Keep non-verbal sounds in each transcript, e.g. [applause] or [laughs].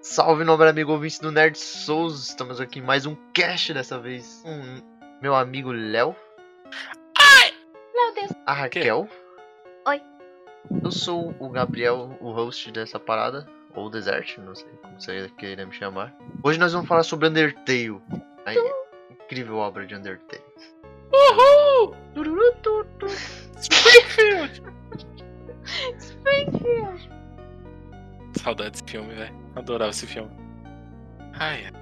Salve, nobre amigo ouvinte do Nerd Souls. Estamos aqui em mais um cast dessa vez. com meu amigo Léo. Meu Deus. A Raquel. Oi. Eu sou o Gabriel, o host dessa parada. Ou Desert, não sei como você queira me chamar. Hoje nós vamos falar sobre Undertale. A incrível obra de Undertale. Uhul! Saudade desse filme, velho. Adorava esse filme. Ai, ai.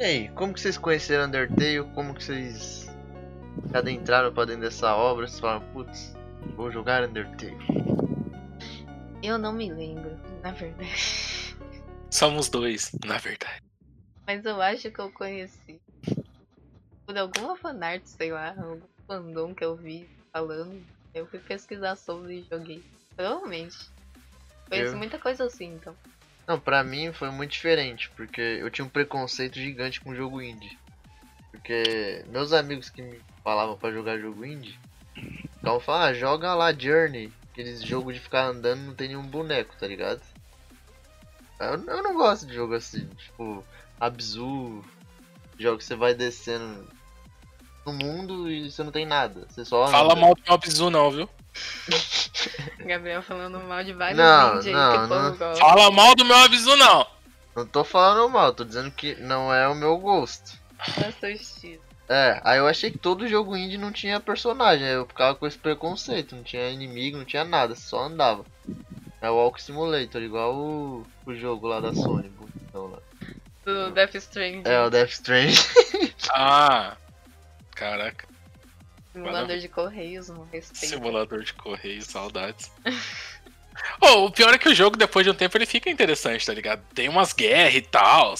E aí, como que vocês conheceram Undertale? Como que vocês se adentraram pra dentro dessa obra? Vocês falaram, putz, vou jogar Undertale. Eu não me lembro, na verdade. somos dois, na verdade. Mas eu acho que eu conheci por alguma fanart, sei lá, algum fandom que eu vi falando. Eu fui pesquisar sobre e joguei. Provavelmente. Conheço Eu- muita coisa assim, então. Não, pra mim foi muito diferente, porque eu tinha um preconceito gigante com jogo indie. Porque meus amigos que me falavam pra jogar jogo indie, ficavam falando, ah, joga lá Journey, aqueles jogos de ficar andando não tem nenhum boneco, tá ligado? Eu, eu não gosto de jogo assim, tipo, Abzu, jogo que você vai descendo no mundo e você não tem nada, você só Fala anda. mal do bizu, não, viu? [laughs] Gabriel falando mal de vários Não, indie aí não, que o povo não. gosta. Fala mal do meu bizu, não. Não tô falando mal, tô dizendo que não é o meu gosto. É seu estilo. É, aí eu achei que todo jogo indie não tinha personagem, aí eu ficava com esse preconceito, não tinha inimigo, não tinha nada, só andava. É o Walk Simulator, igual o, o jogo lá da Sony, bonitão lá. Do Death Stranding. É, o Death Strange. [laughs] Ah. Caraca, Simulador de correios, não respeito. simulador de correio, saudades. [laughs] oh, o pior é que o jogo, depois de um tempo, ele fica interessante, tá ligado? Tem umas guerras e tal.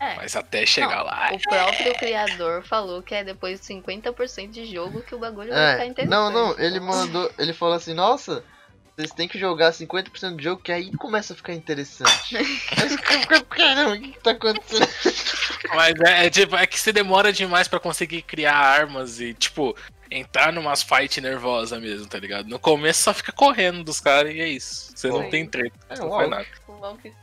É. Mas até chegar Não, lá. O próprio criador falou que é depois de 50% de jogo que o bagulho vai ficar É, interessante. não, não, ele mandou, ele falou assim, nossa, vocês têm que jogar 50% do jogo que aí começa a ficar interessante. [laughs] Caramba, o que, que tá acontecendo? Mas é, é, tipo, é que você demora demais pra conseguir criar armas e, tipo, entrar numas fight nervosa mesmo, tá ligado? No começo só fica correndo dos caras e é isso. Você não tem treta, É, não faz nada.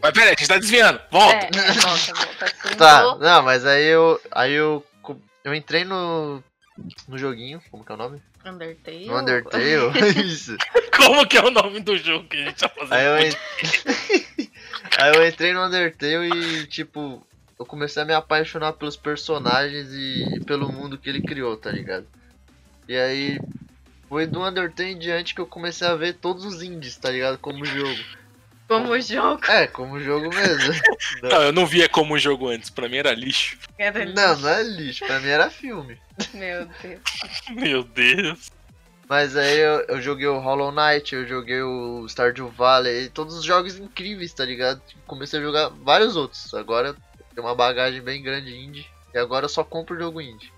Mas peraí, a gente tá desviando. Volta! É, é, volta, volta. Tá, tô- [laughs] não, mas aí eu, aí eu, eu entrei no, no joguinho, como que é o nome? Undertale. No Undertale, [laughs] isso. [laughs] Como que é o nome do jogo que a gente tá fazendo? Aí eu, en- aí eu entrei no Undertale e, tipo, eu comecei a me apaixonar pelos personagens e pelo mundo que ele criou, tá ligado? E aí, foi do Undertale em diante que eu comecei a ver todos os indies, tá ligado? Como jogo. Como jogo. É, como jogo mesmo. [laughs] Não, eu não via como jogo antes, pra mim era lixo. Era Não, não é lixo, pra mim era filme. Meu Deus. [laughs] Meu Deus. Mas aí eu, eu joguei o Hollow Knight, eu joguei o Stardew Valley, e todos os jogos incríveis, tá ligado? Comecei a jogar vários outros. Agora tenho uma bagagem bem grande indie. E agora eu só compro jogo indie.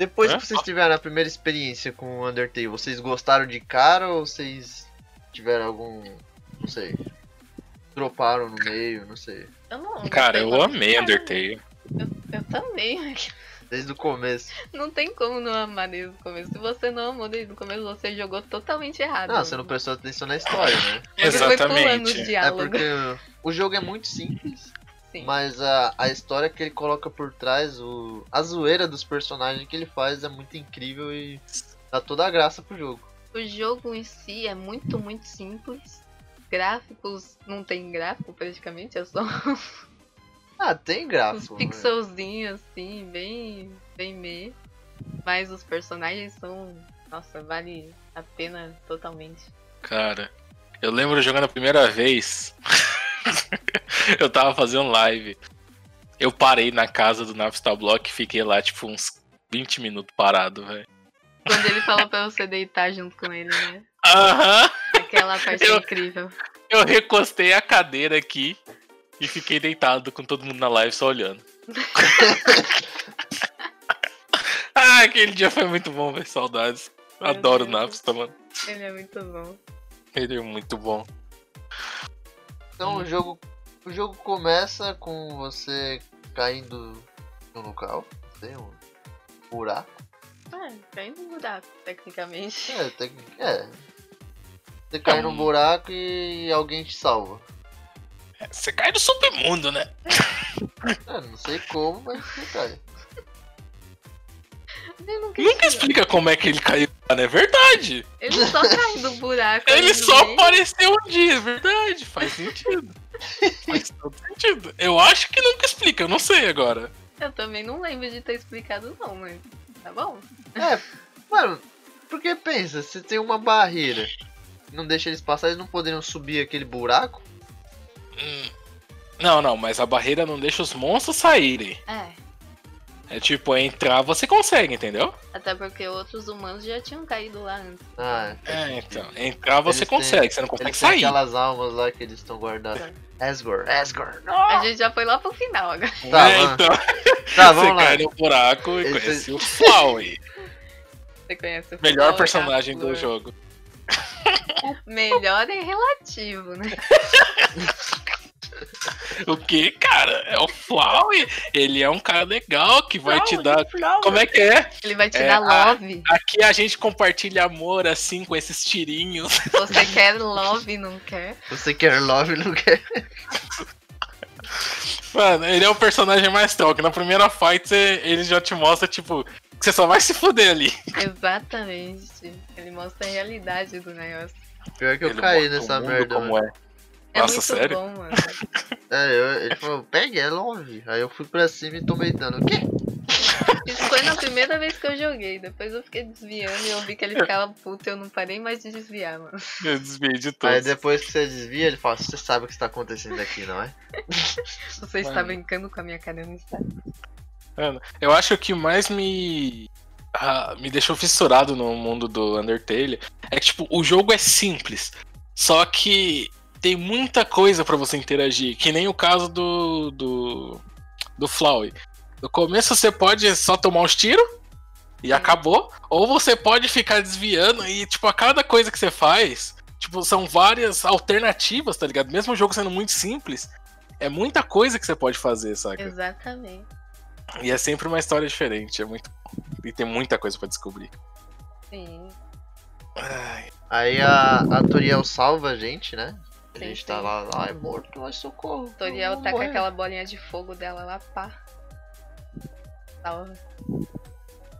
Depois Hã? que vocês tiveram a primeira experiência com o Undertale, vocês gostaram de cara ou vocês tiveram algum. não sei. Droparam no meio, não sei. Eu não. Cara, eu amei como- Undertale. Eu, eu também. Desde o começo. Não tem como não amar desde o começo. Se você não amou desde o começo, você jogou totalmente errado. Não, você não prestou atenção na história, né? Você foi pulando Exatamente. os É diálogos. porque o jogo é muito simples. Sim. Mas a, a história que ele coloca por trás, o, a zoeira dos personagens que ele faz é muito incrível e dá toda a graça pro jogo. O jogo em si é muito, muito simples. Gráficos não tem gráfico praticamente, é só [laughs] Ah, tem gráfico. né? pixelzinhos assim, bem, bem me. Mas os personagens são. Nossa, vale a pena totalmente. Cara, eu lembro jogando a primeira vez. [laughs] [laughs] eu tava fazendo live. Eu parei na casa do Napstar Block e fiquei lá, tipo, uns 20 minutos parado, velho. Quando ele fala pra você deitar junto com ele, né? Aham! Aquela parte Eu- incrível. Eu recostei a cadeira aqui e fiquei deitado com todo mundo na live só olhando. [laughs] ah, aquele dia foi muito bom, velho. Saudades. Adoro o. Napster, mano. Ele é muito bom. Ele é muito bom. Então o jogo, o jogo começa com você caindo no local, tem um buraco. É, tá indo mudar, tecnicamente. É, tem, é. Você cai num Hum. buraco e alguém te salva. É, Você cai no submundo, né? É, não sei como, mas você cai. Nunca, Nunca explica como é que ele caiu não é verdade. Ele só cai do buraco. Ele só meio. apareceu um dia, é verdade. Faz sentido. Faz todo sentido. Eu acho que nunca explica, eu não sei agora. Eu também não lembro de ter explicado, não, mas tá bom. É, mano, porque pensa, você tem uma barreira. Não deixa eles passar, eles não poderiam subir aquele buraco? Hum. Não, não, mas a barreira não deixa os monstros saírem. É, É tipo, entrar você consegue, entendeu? até porque outros humanos já tinham caído lá antes. Ah, É, então. Entrar você Eles têm- consegue, você não consegue eles têm sair. aquelas almas lá que eles estão guardadas. Asgore, Asgore. A gente já foi lá pro final agora. Tá, é, vamos- então. Tá, você vamos lá. cai no buraco e Esse- conhece o Flowey. Você conhece o Melhor Flor, personagem do jogo. [laughs] Melhor é relativo, né? [laughs] O que, cara? É o Flowey. Ele é um cara legal que vai te dar. Como é que é? Ele vai te É, dar a- love. Aqui a gente compartilha amor assim com esses tirinhos. [laughs] Você quer love, não quer? Você quer love, não quer? Mano, ele é o personagem mais troca. Na primeira fight você- ele já te mostra, tipo, que você só vai se fuder ali. Exatamente. Ele mostra a realidade do negócio. Pior que eu Ele caí nessa merda. Como mano. é. É Nossa, muito sério? bom, mano. É, eu, ele falou, pegue, é love. Aí eu fui pra cima e tomei dano. O quê? Isso foi na primeira vez que eu joguei. Depois eu fiquei desviando e eu vi que ele ficava puto e eu não parei mais de desviar, mano. Eu desviei de Aí todos. depois que você desvia, ele fala, você sabe o que está acontecendo aqui, não é? [laughs] Você está Mano. brincando com a minha cara, não está. Mano, eu acho que o que mais me. ah, me deixou fissurado no mundo do Undertale é que, tipo, o jogo é simples. Só que tem muita coisa pra você interagir. Que nem o caso do. do. do Flowey. No começo você pode só tomar uns tiros e Sim. acabou. Ou você pode ficar desviando e, tipo, a cada coisa que você faz, tipo, são várias alternativas, tá ligado? Mesmo o jogo sendo muito simples, é muita coisa que você pode fazer, saca? Exatamente. E é sempre uma história diferente, é muito. E tem muita coisa pra descobrir. Sim. Ai, Aí a, a Toriel salva a gente, né? A Sim, gente tá sim. lá, ai morto, ai socorro. O Toriel tá com morrer." aquela bolinha de fogo dela lá, pá. Salva.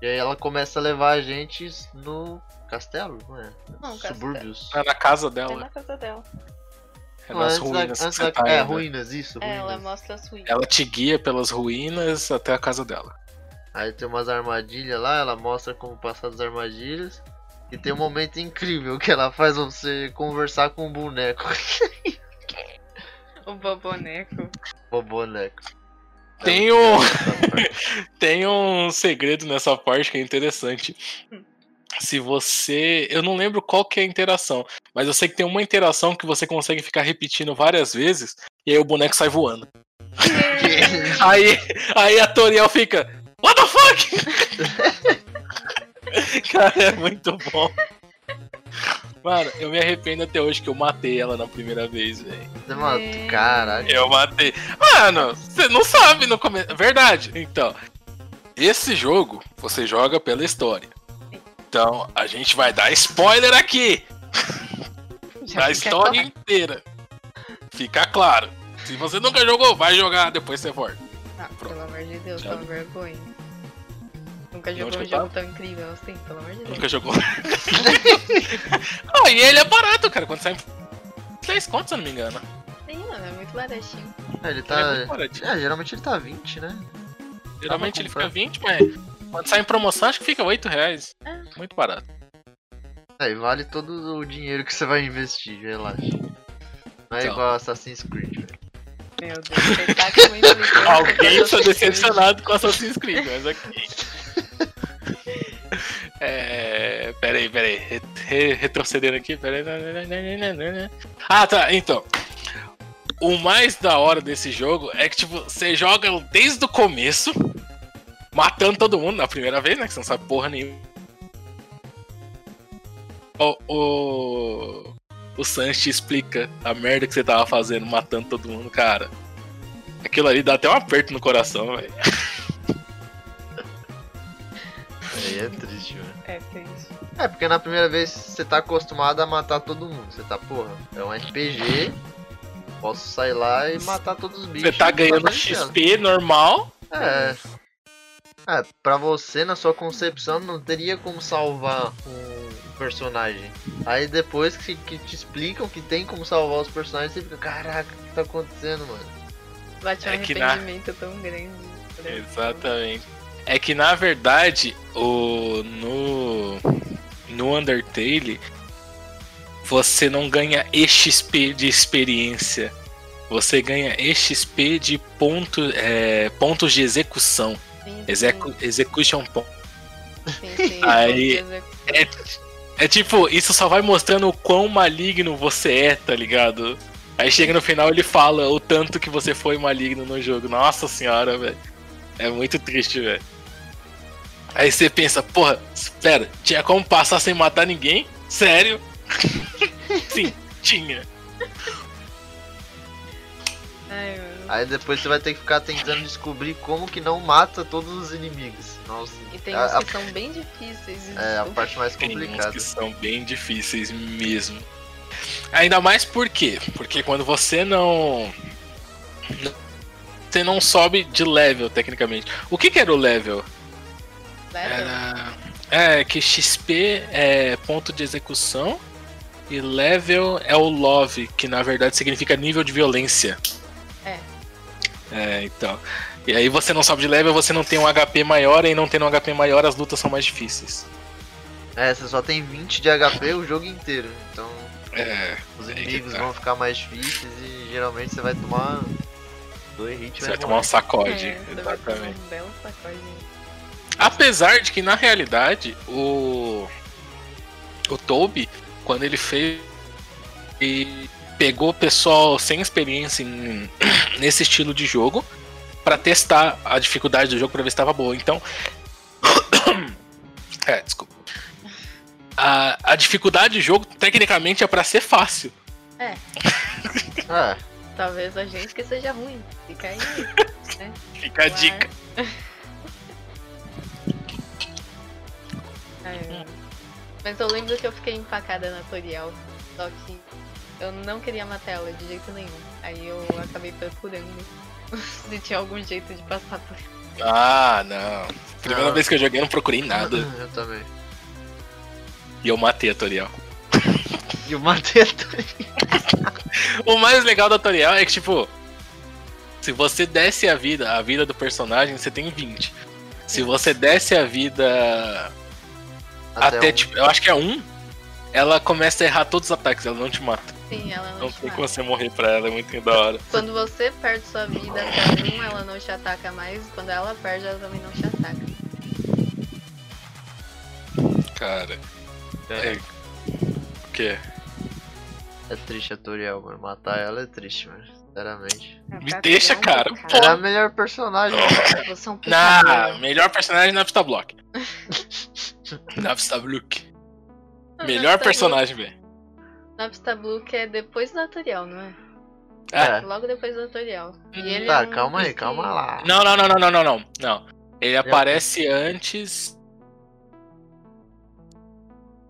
E aí ela começa a levar a gente no castelo, não é? Não, castelo. Subúrbios. é na casa É dela, na casa dela. é Não, nas antes da, ruínas. antes que você da- tá é, ruínas, isso, É, ela ruínas. mostra as ruínas. Ela te guia pelas ruínas até a casa dela. Aí tem umas armadilhas lá, ela mostra como passar das armadilhas. E tem um momento incrível que ela faz você conversar com um boneco. O boboneco. o boneco. Tem um-. [laughs] Tem um segredo nessa parte que é interessante. Se você. Eu não lembro qual que é a interação, mas eu sei que tem uma interação que você consegue ficar repetindo várias vezes e aí o boneco sai voando. [laughs] Aí, aí a Toriel fica. What the fuck? [laughs] [laughs] Cara, é muito bom. Mano, eu me arrependo até hoje que eu matei ela na primeira vez, velho. Você matou, É. caralho. Eu matei. Mano, você não sabe no começo. Verdade. Então, esse jogo você joga pela história. Então, a gente vai dar spoiler aqui [laughs] da história claro. inteira. Fica claro. Se você nunca jogou, vai jogar, depois você volta. Ah, pelo amor de Deus, vi. vergonha. Nunca jogou um jogo tão incrível assim, pelo amor de Deus. Nunca jogou. [laughs] ah, e ele é barato, cara. Quando sai em 3 contos, se eu não me engano. Sim, mano, é muito baratinho. É, ele Ele é tá. muito. É, geralmente ele tá 20, né? Geralmente ele fica 20, mas quando sai em promoção, acho que fica 8 reais. Ah. Muito barato. É, e vale todo o dinheiro que você vai investir, relaxa. Não é Então. igual Assassin's Creed, velho. Meu Deus, você tá com com [laughs] Alguém está decepcionado com Assassin's Creed, mas aqui. [laughs] É. Peraí, peraí. Re- re- retrocedendo aqui. Peraí. Ah, tá. Então. O mais da hora desse jogo é que, tipo, você joga desde o começo, matando todo mundo na primeira vez, né? Que você não sabe porra nenhuma. O. O, o Sans te explica a merda que você tava fazendo, matando todo mundo, cara. Aquilo ali dá até um aperto no coração, velho. [laughs] Aí é triste, velho. É triste. É, porque na primeira vez você tá acostumado a matar todo mundo. Você tá, porra, é um RPG. Posso sair lá e matar todos os bichos. Você tá ganhando tela. XP normal. É. É, pra você, na sua concepção, não teria como salvar um personagem. Aí depois que, que te explicam que tem como salvar os personagens, você fica, caraca, o que tá acontecendo, mano? Bate um É que na- arrependimento tão grande. exemplo. Exatamente. É que na verdade, o no no Undertale você não ganha XP de experiência. Você ganha XP de ponto, é, pontos de execução. Sim, Execu execution point. sim, [laughs] Aí-. É, é tipo, isso só vai mostrando o quão maligno você é, tá ligado? Aí chega no final ele fala o tanto que você foi maligno no jogo. Nossa senhora, velho. É muito triste, velho. Aí você pensa, porra, espera, tinha como passar sem matar ninguém? Sério? [laughs] Sim, tinha. Ai. Aí depois você vai ter que ficar tentando descobrir como que não mata todos os inimigos. Nossa, E tem a- uns a- que são bem difíceis. é a parte mais Tem uns complicada. que são bem difíceis mesmo. Ainda mais por quê? Porque quando você não. Você não sobe de level, tecnicamente. O que, que era o level? Era. É, que XP é ponto de execução e level é o love, que na verdade significa nível de violência. É. É, então. E aí você não sobe de level, você não tem um HP maior, e não tendo um HP maior, as lutas são mais difíceis. É, você só tem 20 de HP o jogo inteiro. Então É. os inimigos tá. vão ficar mais difíceis e geralmente você vai tomar dois hits e Você vai tomar um sacode. É, exatamente. um belo sacode. Apesar de que na realidade o o Toby, quando ele fez e pegou pessoal sem experiência em- [clears throat] nesse estilo de jogo pra testar a dificuldade do jogo pra ver se estava boa. Então, [clears throat] é, desculpa. A, a dificuldade do jogo tecnicamente é pra ser fácil. É, [laughs] Talvez a gente que seja ruim. Fica aí. [laughs] Fica a ar. dica. Ai, mano. Mas eu lembro que eu fiquei empacada na tutorial. Só que eu não queria matar ela de jeito nenhum. Aí eu acabei procurando [laughs] se tinha algum jeito de passar por Ah, não. Primeira Não. vez que eu joguei eu não procurei nada. eu também. e eu matei a tutorial. E o matei a [laughs] Tori- O mais legal da tutorial é que, tipo, se você desce a vida, a vida do personagem, você tem 20. Se você desce a vida até, um. tipo, eu acho que é um, ela começa a errar todos os ataques, ela não te mata. Sim, ela não, Não te tem como você morrer pra ela, é muito da hora. Quando você perde sua vida até um, ela não te ataca mais. Quando ela perde, ela também não te ataca. Cara, É, é. O quê? é triste a Toriel, mano. Matar ela é triste, mano. Sinceramente. Me deixa, cara. Pô. Ela é a melhor personagem. Você é um Na pecador. melhor personagem na Vista Block. [laughs] [laughs] na Vista Block. Ah, Melhor personagem, velho. Que é depois do tutorial, não é? É. Logo depois do tutorial. Ele Tá, é um calma aí, calma lá. Não, não, não, não, não, não, não. Não. Ele aparece antes.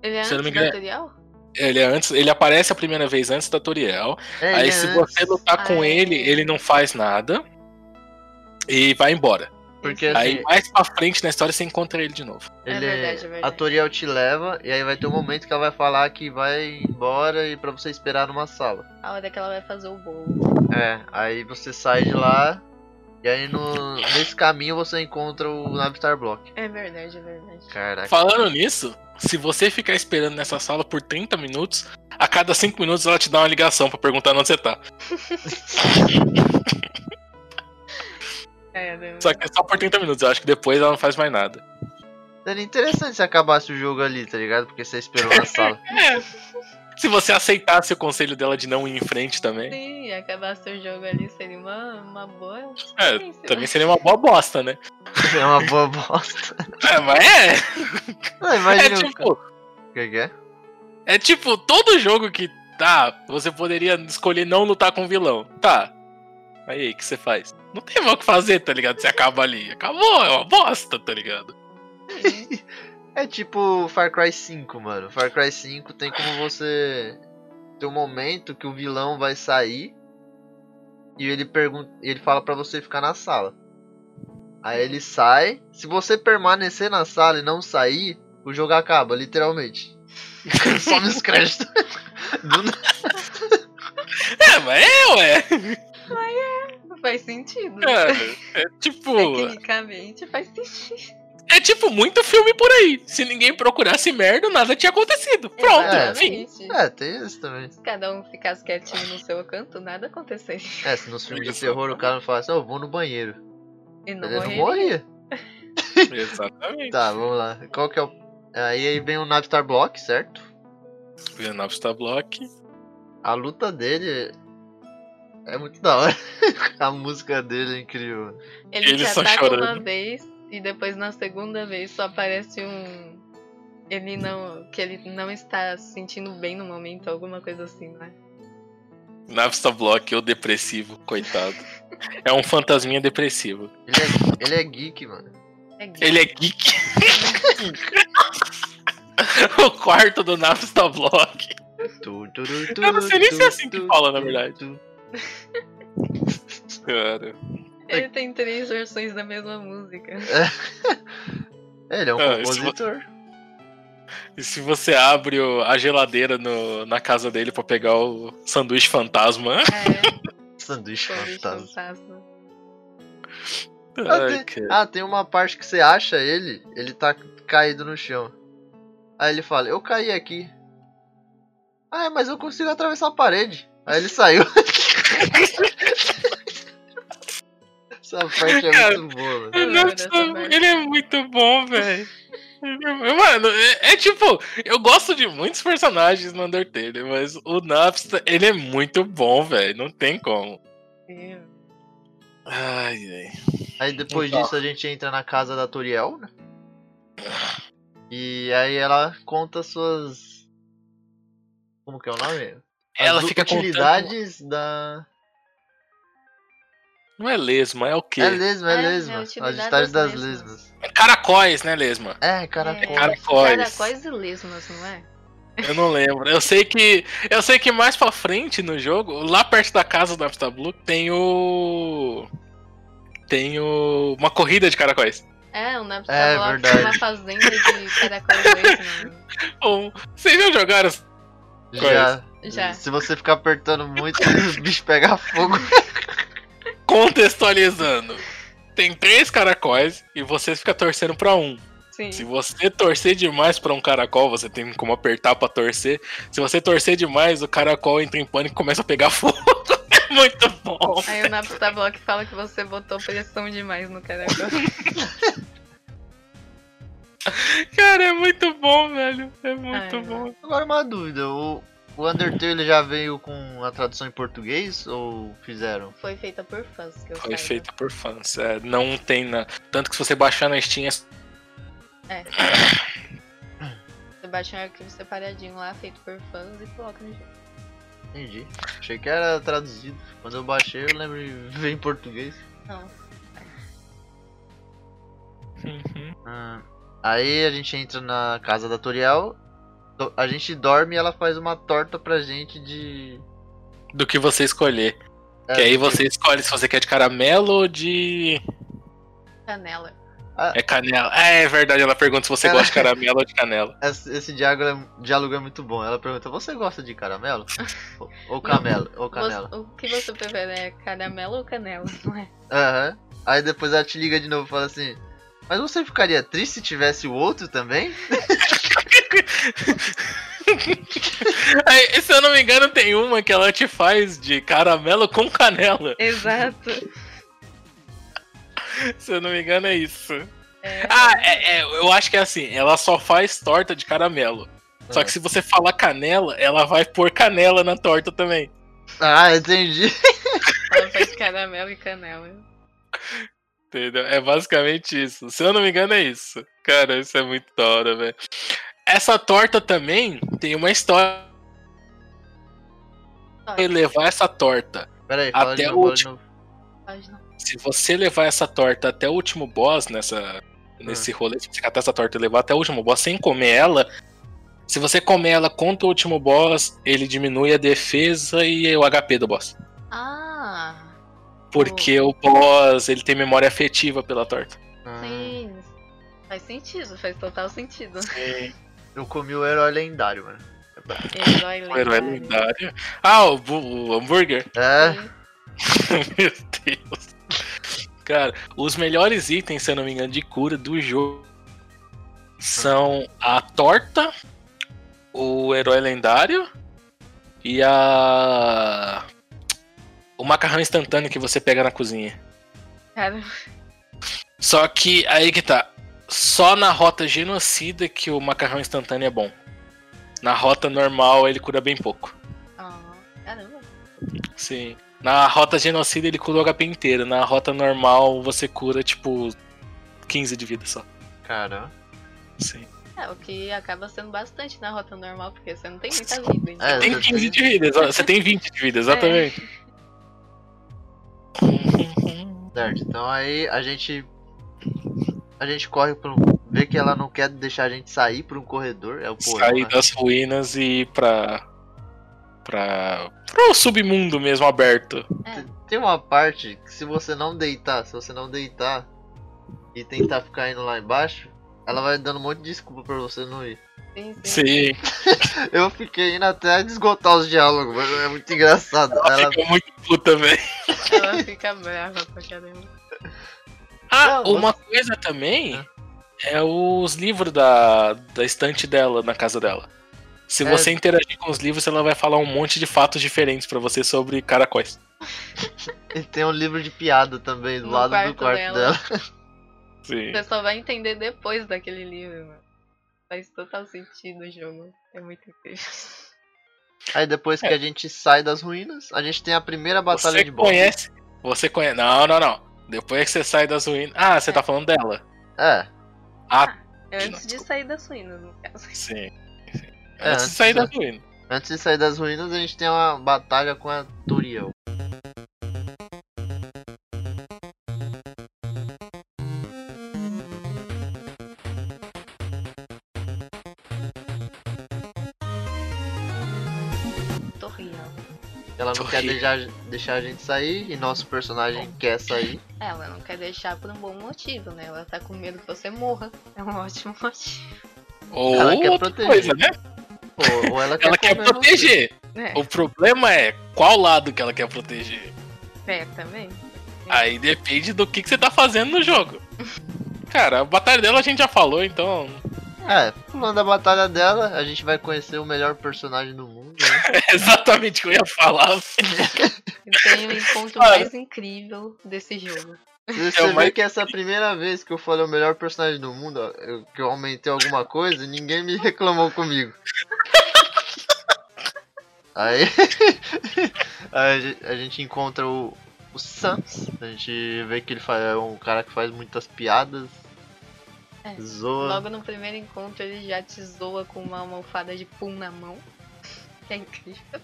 Ele é Se eu não antes me do engano- tutorial? Ele é antes. Ele aparece a primeira vez antes da Toriel. É, Aí se é você lutar com Ah, é. ele, ele não faz nada. E vai embora. Porque Isso. Aí assim, mais pra frente na história você encontra ele de novo. É ele verdade, é A verdade. Toriel te leva e aí vai ter um momento que ela vai falar que vai embora e pra você esperar numa sala. A hora que ela vai fazer o bolo. É, aí você sai de lá e aí no, nesse caminho você encontra o Navistar Block. É verdade, é verdade. Caraca. Falando nisso, se você ficar esperando nessa sala por 30 minutos, a cada 5 minutos ela te dá uma ligação pra perguntar onde você tá. [laughs] É, né? Só que é só por 30 minutos, eu acho que depois ela não faz mais nada. Seria interessante se acabasse o jogo ali, tá ligado? Porque você esperou na [laughs] sala. É. Se você aceitasse o conselho dela de não ir em frente também, Sim, acabar seu jogo ali seria uma, uma boa. é, experiência. também seria uma boa bosta, né? É uma boa bosta. [laughs] É, mas é. Não, É imagina o tipo, O que que é? é tipo, todo jogo que tá, você poderia escolher não lutar com o vilão. Tá. Aí, o que você faz? Não tem mais o que fazer, tá ligado? Você acaba ali. Acabou, é uma bosta, tá ligado? Sim. É tipo Far Cry 5, mano. Far Cry 5 tem como você ter um momento que o vilão vai sair e ele pergunta, ele fala pra você ficar na sala. Aí ele sai. Se você permanecer na sala e não sair, o jogo acaba, literalmente. [laughs] Some os créditos. [laughs] Do nada. É, mas é, ué. Faz sentido. Cara, é tipo. Tecnicamente faz sentido. É tipo muito filme por aí. Se ninguém procurasse merda, nada tinha acontecido. Pronto, É. enfim. Exatamente. É, tem isso também. Se cada um ficasse quietinho no seu canto, nada aconteceria. É, se nos filmes de terror o cara não fala assim, eu vou no banheiro. E não Ele não morria. Exatamente. Tá, vamos lá. Qual que é o. Aí, aí vem o Navistar Block, certo? Vietnam Star Block. A luta dele é muito da hora. [laughs] A música dele é incrível. Ele Eles te só ataca uma chorando. vez e depois na segunda vez só aparece um. Ele não. Que ele não está se sentindo bem no momento, alguma coisa assim, né? Navista Block, o depressivo, coitado. [laughs] É um fantasminha depressivo. Ele é, ele é geek, mano. É gay. Ele é geek. [laughs] o quarto do Navista Block. Tu, tu, tu, tu, Eu não sei nem se é assim que fala, na verdade. Cara. Ele tem três versões da mesma música. [laughs] Ele é um Ah, compositor. E se você abre o- a geladeira no- na casa dele pra pegar o sanduíche fantasma? É, [laughs] Sanduíche Sanduíche fantasma. fantasma. Ah, Ai, tem, ah, tem uma parte que você acha ele, ele tá caído no chão. Aí ele fala, eu caí aqui. Ah, mas eu consigo atravessar a parede. Aí ele saiu. [laughs] Essa parte é Cara, muito boa, Ele, é- parte. ele é muito bom, velho. É- Mano, é, é tipo, eu gosto de muitos personagens no Undertale, mas o Napster, ele é muito bom, velho. Não tem como. Ai, ai. Aí depois Então. disso a gente entra na casa da Toriel, né? E aí ela conta suas. Como que é o nome? Ela As fica contando. utilidades da. Não é lesma, é o quê? É lesma, é, É, é lesma. a As utilidade utilidades das lesmas. lesmas. É caracóis, né, lesma? É, caracol. É, caracóis. Caracóis e lesmas, não é? Eu não lembro. Eu sei que. Eu sei que mais pra frente no jogo, lá perto da casa do Napster Blue, tem o. Tem o. Uma corrida de caracóis. É, o Napster É, verdade. tem uma fazenda de caracóis lesmas. [laughs] Um- Vocês já jogaram Já. Já. Se você ficar apertando muito, os bichos pegam fogo. [laughs] contextualizando? Tem três caracóis e você fica torcendo pra um. Sim. Se você torcer demais pra um caracol, você tem como apertar pra torcer. Se você torcer demais, o caracol entra em pânico e começa a pegar [laughs] fogo. É muito bom. Aí o Napster Block fala que você botou pressão demais no caracol. [laughs] Cara, é muito bom, velho. É muito Ai, bom. Agora uma dúvida, o, o Undertale já veio com a tradução em português ou fizeram? Foi feita por fãs, que eu Foi saiba. feito por fãs. É, não tem na. Tanto que se você baixar na Steam, é Você baixa um arquivo separadinho lá, feito por fãs e coloca no jogo. Entendi. Achei que era traduzido. Quando eu baixei, eu lembro de ver em português. Não. Uhum. Ah, aí a gente entra na casa da Toriel. A gente dorme e ela faz uma torta pra gente de. do que você escolher. É, que aí você escolhe se você quer de caramelo ou de. Canela. É canela. É, é verdade, ela pergunta se você Ela- gosta de caramelo ou de canela. [laughs] Esse, esse diálogo, é, diálogo é muito bom. Ela pergunta: Você gosta de caramelo? [laughs] ou, ou camelo? Ou canela? Você- o que você prefere é caramelo ou canela? [laughs] Não é? Aham. Aí depois ela te liga de novo e fala assim: Mas você ficaria triste se tivesse o outro também? [laughs] Aí, se eu não me engano, tem uma que ela te faz de caramelo com canela. Exato. Se eu não me engano, é isso. É, Ah, é, é, eu acho que é assim, ela só faz torta de caramelo. Só que se você falar canela, ela vai pôr canela na torta também. Ah, entendi. ela faz caramelo e canela. Entendeu? É basicamente isso. Se eu não me engano, é isso. Cara, isso é muito da hora, velho. Essa torta também tem uma história. Olha, Levar essa torta. Pera aí, fala Até o último. Se você levar essa torta até o último boss nessa, nesse rolê, se você catar essa torta e levar até o último boss sem comer ela, se você comer ela contra o último boss, ele diminui a defesa e o HP do boss. Ah, Porque o boss, ele tem memória afetiva pela torta. Ah, sim. Faz sentido, faz total sentido. Eu comi o herói lendário, mano. Herói O herói lendário. Ah, o, o hambúrguer. É, Sim. [laughs] Meu Deus. Cara, os melhores itens, se eu não me engano, de cura do jogo são a torta, o herói lendário e a. O macarrão instantâneo que você pega na cozinha. Cara, Só que aí que tá. Só na rota genocida que o macarrão instantâneo é bom. Na rota normal ele cura bem pouco. ah, caramba. Sim. Na rota genocida ele cura o HP inteiro. Na rota normal você cura tipo 15 de vida só. caramba. Sim. É, o que acaba sendo bastante na rota normal, porque você não tem muita vida. então. É, Tem você 15 tem- de vida, você tem 20 de vida, exatamente. Certo, então aí a gente. A gente corre pra um. Vê que ela não quer deixar a gente sair por um corredor. É o porão. Sair né? das ruínas e ir pra. pra. pro submundo mesmo aberto. É, Tem uma parte que se você não deitar, se você não deitar e tentar ficar indo lá embaixo, ela vai dando um monte de desculpa pra você não ir. sim, sim. Sim. [laughs] Eu fiquei indo até esgotar os diálogos, mano. É muito engraçado. Ela Ela, fica muito puta, velho. Ela fica brava pra caramba. Ah, Não, uma coisa também é os livros da, da estante dela, na casa dela. Se É. você interagir com os livros, ela vai falar um monte de fatos diferentes pra você sobre caracóis. [laughs] e tem um livro de piada também do No lado do quarto quarto dela. dela. [laughs] Sim. Você só vai entender depois daquele livro, mano. Faz total sentido o jogo. É muito incrível. Aí depois que a gente sai das ruínas, a gente tem a primeira batalha Você de boss. conhece? Você conhece? Não, não, não. Depois que você sai das ruínas. Ah, você tá falando dela. É, Ah, É antes de sair das ruínas, no caso. [laughs] sim. É, Antes de sair da- das ruínas. antes de sair das ruínas, a gente tem uma batalha com a Turiel. Ela não quer deixar, deixar a gente sair e nosso personagem quer sair. Ela não quer deixar por um bom motivo, né? Ela tá com medo que você morra. É um ótimo motivo. Ou Ela quer outra proteger. coisa, né? Ou, ou ela quer, Ela quer proteger. É, O problema é qual lado que ela quer proteger. é também. Aí depende do que, que você tá fazendo no jogo. Cara, a batalha dela a gente já falou, então. É, falando da batalha dela, a gente vai conhecer o melhor personagem do mundo, né? [laughs] É exatamente o que eu ia falar. Tem o encontro Cara. mais incrível desse jogo. Você É vê mais- que essa é a primeira vez que eu falei o melhor personagem do mundo, eu- que eu aumentei alguma coisa, ninguém me reclamou comigo. [laughs] Aí, [laughs] aí a gente- a encontra o, o Sans, a gente vê que ele fa- é um cara que faz muitas piadas, É, zoa. Logo no primeiro encontro ele já te zoa com uma almofada de pum na mão. [laughs] Que é incrível.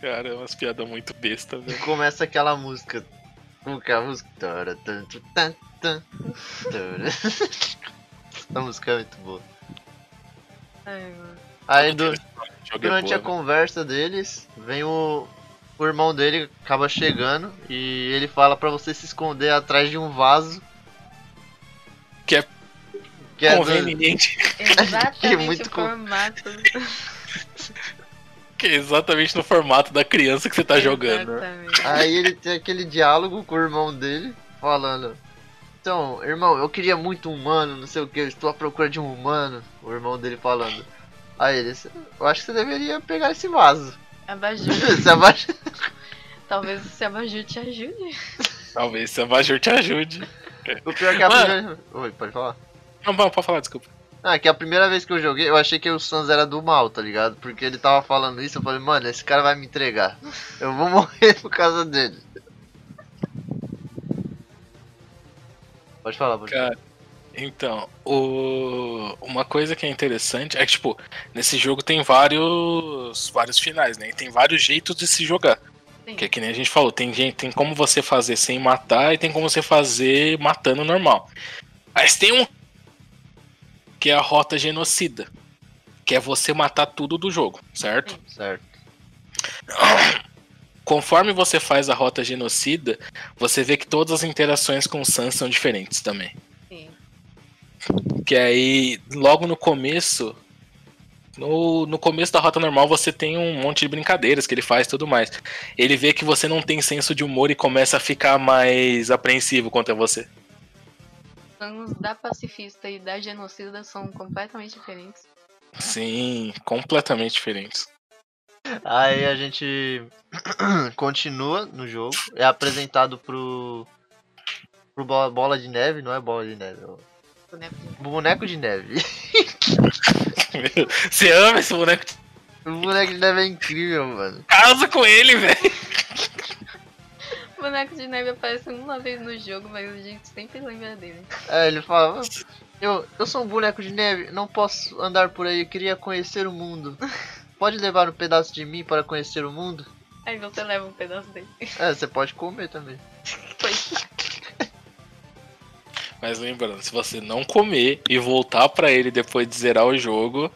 Cara, é umas piadas muito besta, E velho. começa aquela música. Como que é a música? [laughs] A música é muito boa. Ai, mano. Aí do, O jogo é durante a boa, conversa deles, vem o, o irmão dele, acaba chegando e ele fala pra você se esconder atrás de um vaso. Que é que é do- conveniente. Exatamente muito o com- formato. Que é exatamente no formato da criança que você tá jogando. Exatamente. Aí ele tem aquele diálogo com o irmão dele, falando. Então, irmão, eu queria muito um humano, não sei o que, eu estou à procura de um humano. O irmão dele falando. Aí ele, eu acho que você deveria pegar esse vaso. [laughs] Abajur. Talvez esse abajur te ajude. Talvez esse abajur te ajude. [laughs] O pior é que a Mano. primeira. Oi, pode falar? Não, não, pode falar, desculpa. Ah, que a primeira vez que eu joguei, eu achei que o Sans era do mal, tá ligado? Porque ele tava falando isso, eu falei, mano, esse cara vai me entregar. [laughs] Eu vou morrer por causa dele. Pode falar, pode falar. Cara, então, o... uma coisa que é interessante é que, tipo, nesse jogo tem vários vários finais, né? E tem vários jeitos de se jogar. Sim. Que é que nem a gente falou, tem gente, tem como você fazer sem matar e tem como você fazer matando normal. Mas tem um que é a rota genocida, que é você matar tudo do jogo, certo? Certo. [clears throat] Conforme você faz a rota genocida, você vê que todas as interações com o Sans são diferentes também. Sim. Que aí, logo no começo. No, no começo da rota normal, você tem um monte de brincadeiras que ele faz e tudo mais. Ele vê que você não tem senso de humor e começa a ficar mais apreensivo contra você. Planos da pacifista e da genocida são completamente diferentes. Sim, completamente diferentes. Aí a gente [clears throat] continua no jogo. É apresentado pro. pro Bo- Bola de Neve, não é Bola de Neve, é o Boneco de- Boneco de Neve. [laughs] [laughs] Você ama esse boneco? O boneco de neve é incrível, mano. Casa com ele, velho. Boneco de neve aparece uma vez no jogo, mas a gente sempre lembra dele. É, ele fala. Eu, eu sou um boneco de neve, não posso andar por aí, eu queria conhecer o mundo. Pode levar um pedaço de mim para conhecer o mundo? Aí você leva um pedaço dele. É, você pode comer também. Pois Mas lembrando, se você não comer e voltar pra ele depois de zerar o jogo,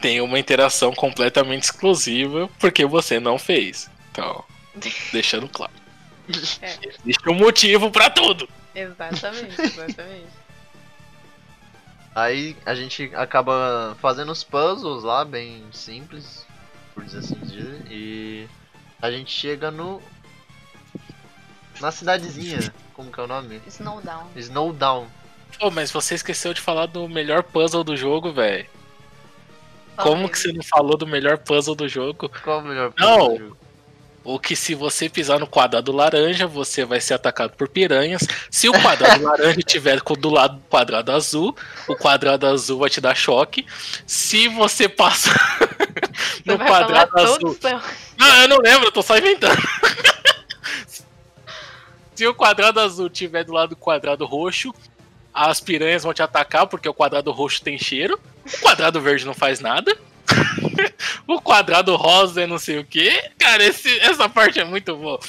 tem uma interação completamente exclusiva porque você não fez. Então, [laughs] deixando claro. É. Existe um motivo pra tudo. Exatamente, [laughs] exatamente. Aí a gente acaba fazendo os puzzles lá, bem simples, por dizer assim dizer, e a gente chega no. Na cidadezinha, como que é o nome? Snowdown. Snowdown. Pô, mas você esqueceu de falar do melhor puzzle do jogo, velho. Como que você não falou do melhor puzzle do jogo? Qual é o melhor Não. puzzle do jogo? O que se você pisar no quadrado laranja, você vai ser atacado por piranhas. Se o quadrado [laughs] laranja tiver do lado do quadrado azul, o quadrado azul vai te dar choque. Se você passa Você [laughs] no quadrado azul. Não, eu não lembro, eu tô só inventando. [laughs] Se o quadrado azul tiver do lado do quadrado roxo, as piranhas vão te atacar porque o quadrado roxo tem cheiro. O quadrado verde não faz nada. [laughs] o quadrado rosa é não sei o que. Cara, esse- essa parte é muito boa.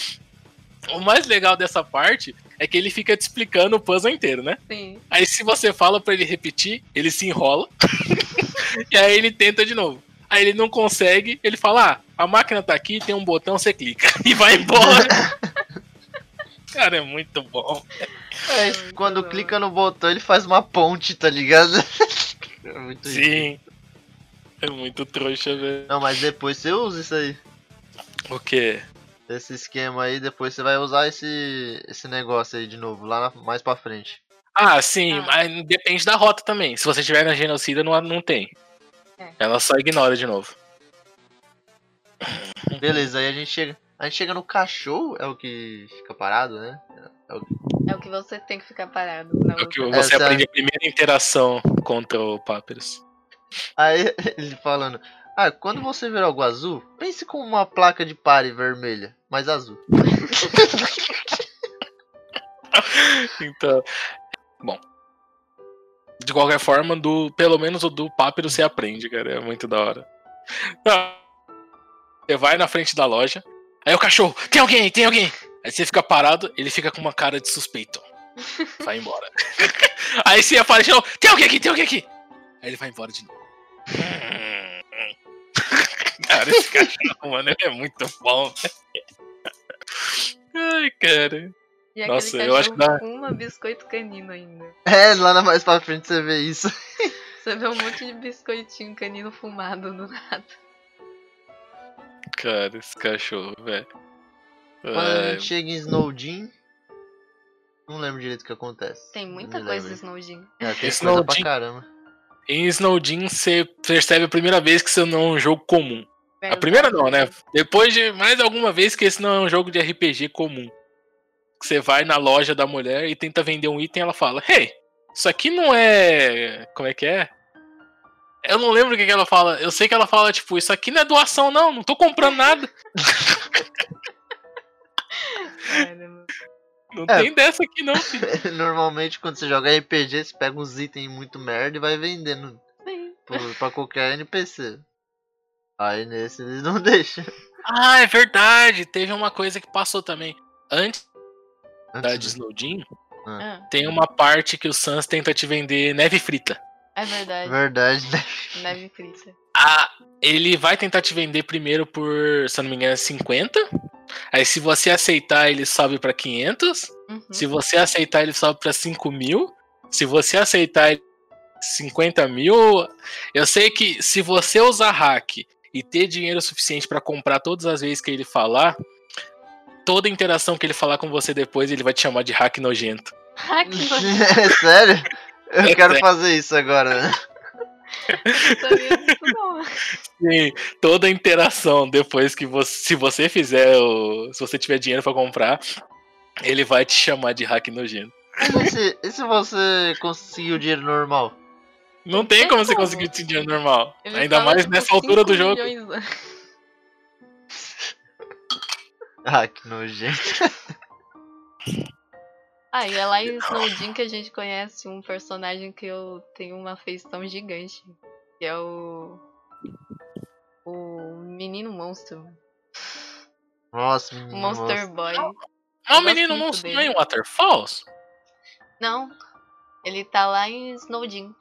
O mais legal dessa parte é que ele fica te explicando o puzzle inteiro, né? Sim. Aí se você fala pra ele repetir, ele se enrola. [laughs] e aí ele tenta de novo. Aí ele não consegue, ele fala: Ah, a máquina tá aqui, tem um botão, você clica. [laughs] E vai embora. Cara, é muito bom. É, muito quando clica no botão, ele faz uma ponte, tá ligado? [laughs] É muito. Sim. É muito trouxa, velho. Não, mas depois você usa isso aí. O quê? Esse esquema aí, depois você vai usar esse, esse negócio aí de novo, lá na- mais pra frente. Ah, sim, Ah. mas depende da rota também. Se você estiver na genocida, não, não tem. É. Ela só ignora de novo. Beleza, aí a gente chega. A gente chega no cachorro, é o que fica parado, né? É o que- É o que você tem que ficar parado. É o que você Essa- aprende a primeira interação contra o Papyrus. Aí [laughs] ele falando. Ah, quando você ver algo azul, pense como uma placa de pare vermelha, mas azul. [laughs] Então, bom. De qualquer forma, do, pelo menos o do Papyrus você aprende, cara. É muito da hora. [laughs] Você vai na frente da loja, aí o cachorro, tem alguém, tem alguém. Aí você fica parado, ele fica com uma cara de suspeito. [laughs] Vai embora. [laughs] Aí você aparece de novo, tem alguém aqui, tem alguém aqui. Aí ele vai embora de novo. [laughs] Cara, esse cachorro, mano, ele é muito bom. Ai, cara. E aquele Nossa, eu acho que dá- fuma biscoito canino ainda. É, lá na mais pra frente você vê isso. Você vê um monte de biscoitinho canino fumado do nada. Cara, esse cachorro, velho. Quando a Ai, gente chega em Snowdin, não lembro direito o que acontece. Tem muita coisa lembro. Snowdin. É, tem coisa Snowdin- pra caramba. Em Snowdin você percebe a primeira vez que isso não é um jogo comum. A primeira não, né? Depois de mais alguma vez que esse não é um jogo de RPG comum. Que Você vai na loja da mulher e tenta vender um item e ela fala: Hey, isso aqui não é. Como é que é? Eu não lembro o que, que ela fala. Eu sei que ela fala, tipo, isso aqui não é doação, não, não tô comprando nada. [laughs] Não É. tem dessa aqui, não, filho. [laughs] Normalmente quando você joga RPG, você pega uns itens muito merda e vai vendendo por- pra qualquer NPC. Aí nesse eles não [laughs] deixam. Ah, é verdade. Teve uma coisa que passou também. Antes da Antes de Snowdin, Ah, tem uma parte que o Sans tenta te vender neve frita. É verdade. Verdade, né? Neve frita. Ah, ele vai tentar te vender primeiro por, se eu não me engano, 50. Aí se você aceitar, ele sobe pra 500. Uhum. Se você aceitar, ele sobe pra 5 mil. Se você aceitar, ele 50 mil. Eu sei que se você usar hack e ter dinheiro suficiente pra comprar todas as vezes que ele falar, toda interação que ele falar com você depois, ele vai te chamar de hack nojento. Ah, [laughs] que É sério? Eu É quero fazer isso agora, não não. Sim, toda interação depois que você, se você fizer, o, se você tiver dinheiro pra comprar, ele vai te chamar de hack nojento. Mas e se, e se você conseguir o dinheiro normal? Não tem tem como você conseguir esse dinheiro normal. Ele Ainda mais tipo, nessa altura do 5 jogo. milhões. [laughs] Ah, que nojento. [laughs] Ah, e é lá em Snowdin que a gente conhece um personagem que eu tenho uma afeição gigante. Que é o. O menino monstro. Nossa, O menino. Monster monstro. Boy. Não, o gosto menino monstro é em Waterfalls? Não. Ele tá lá em Snowdin.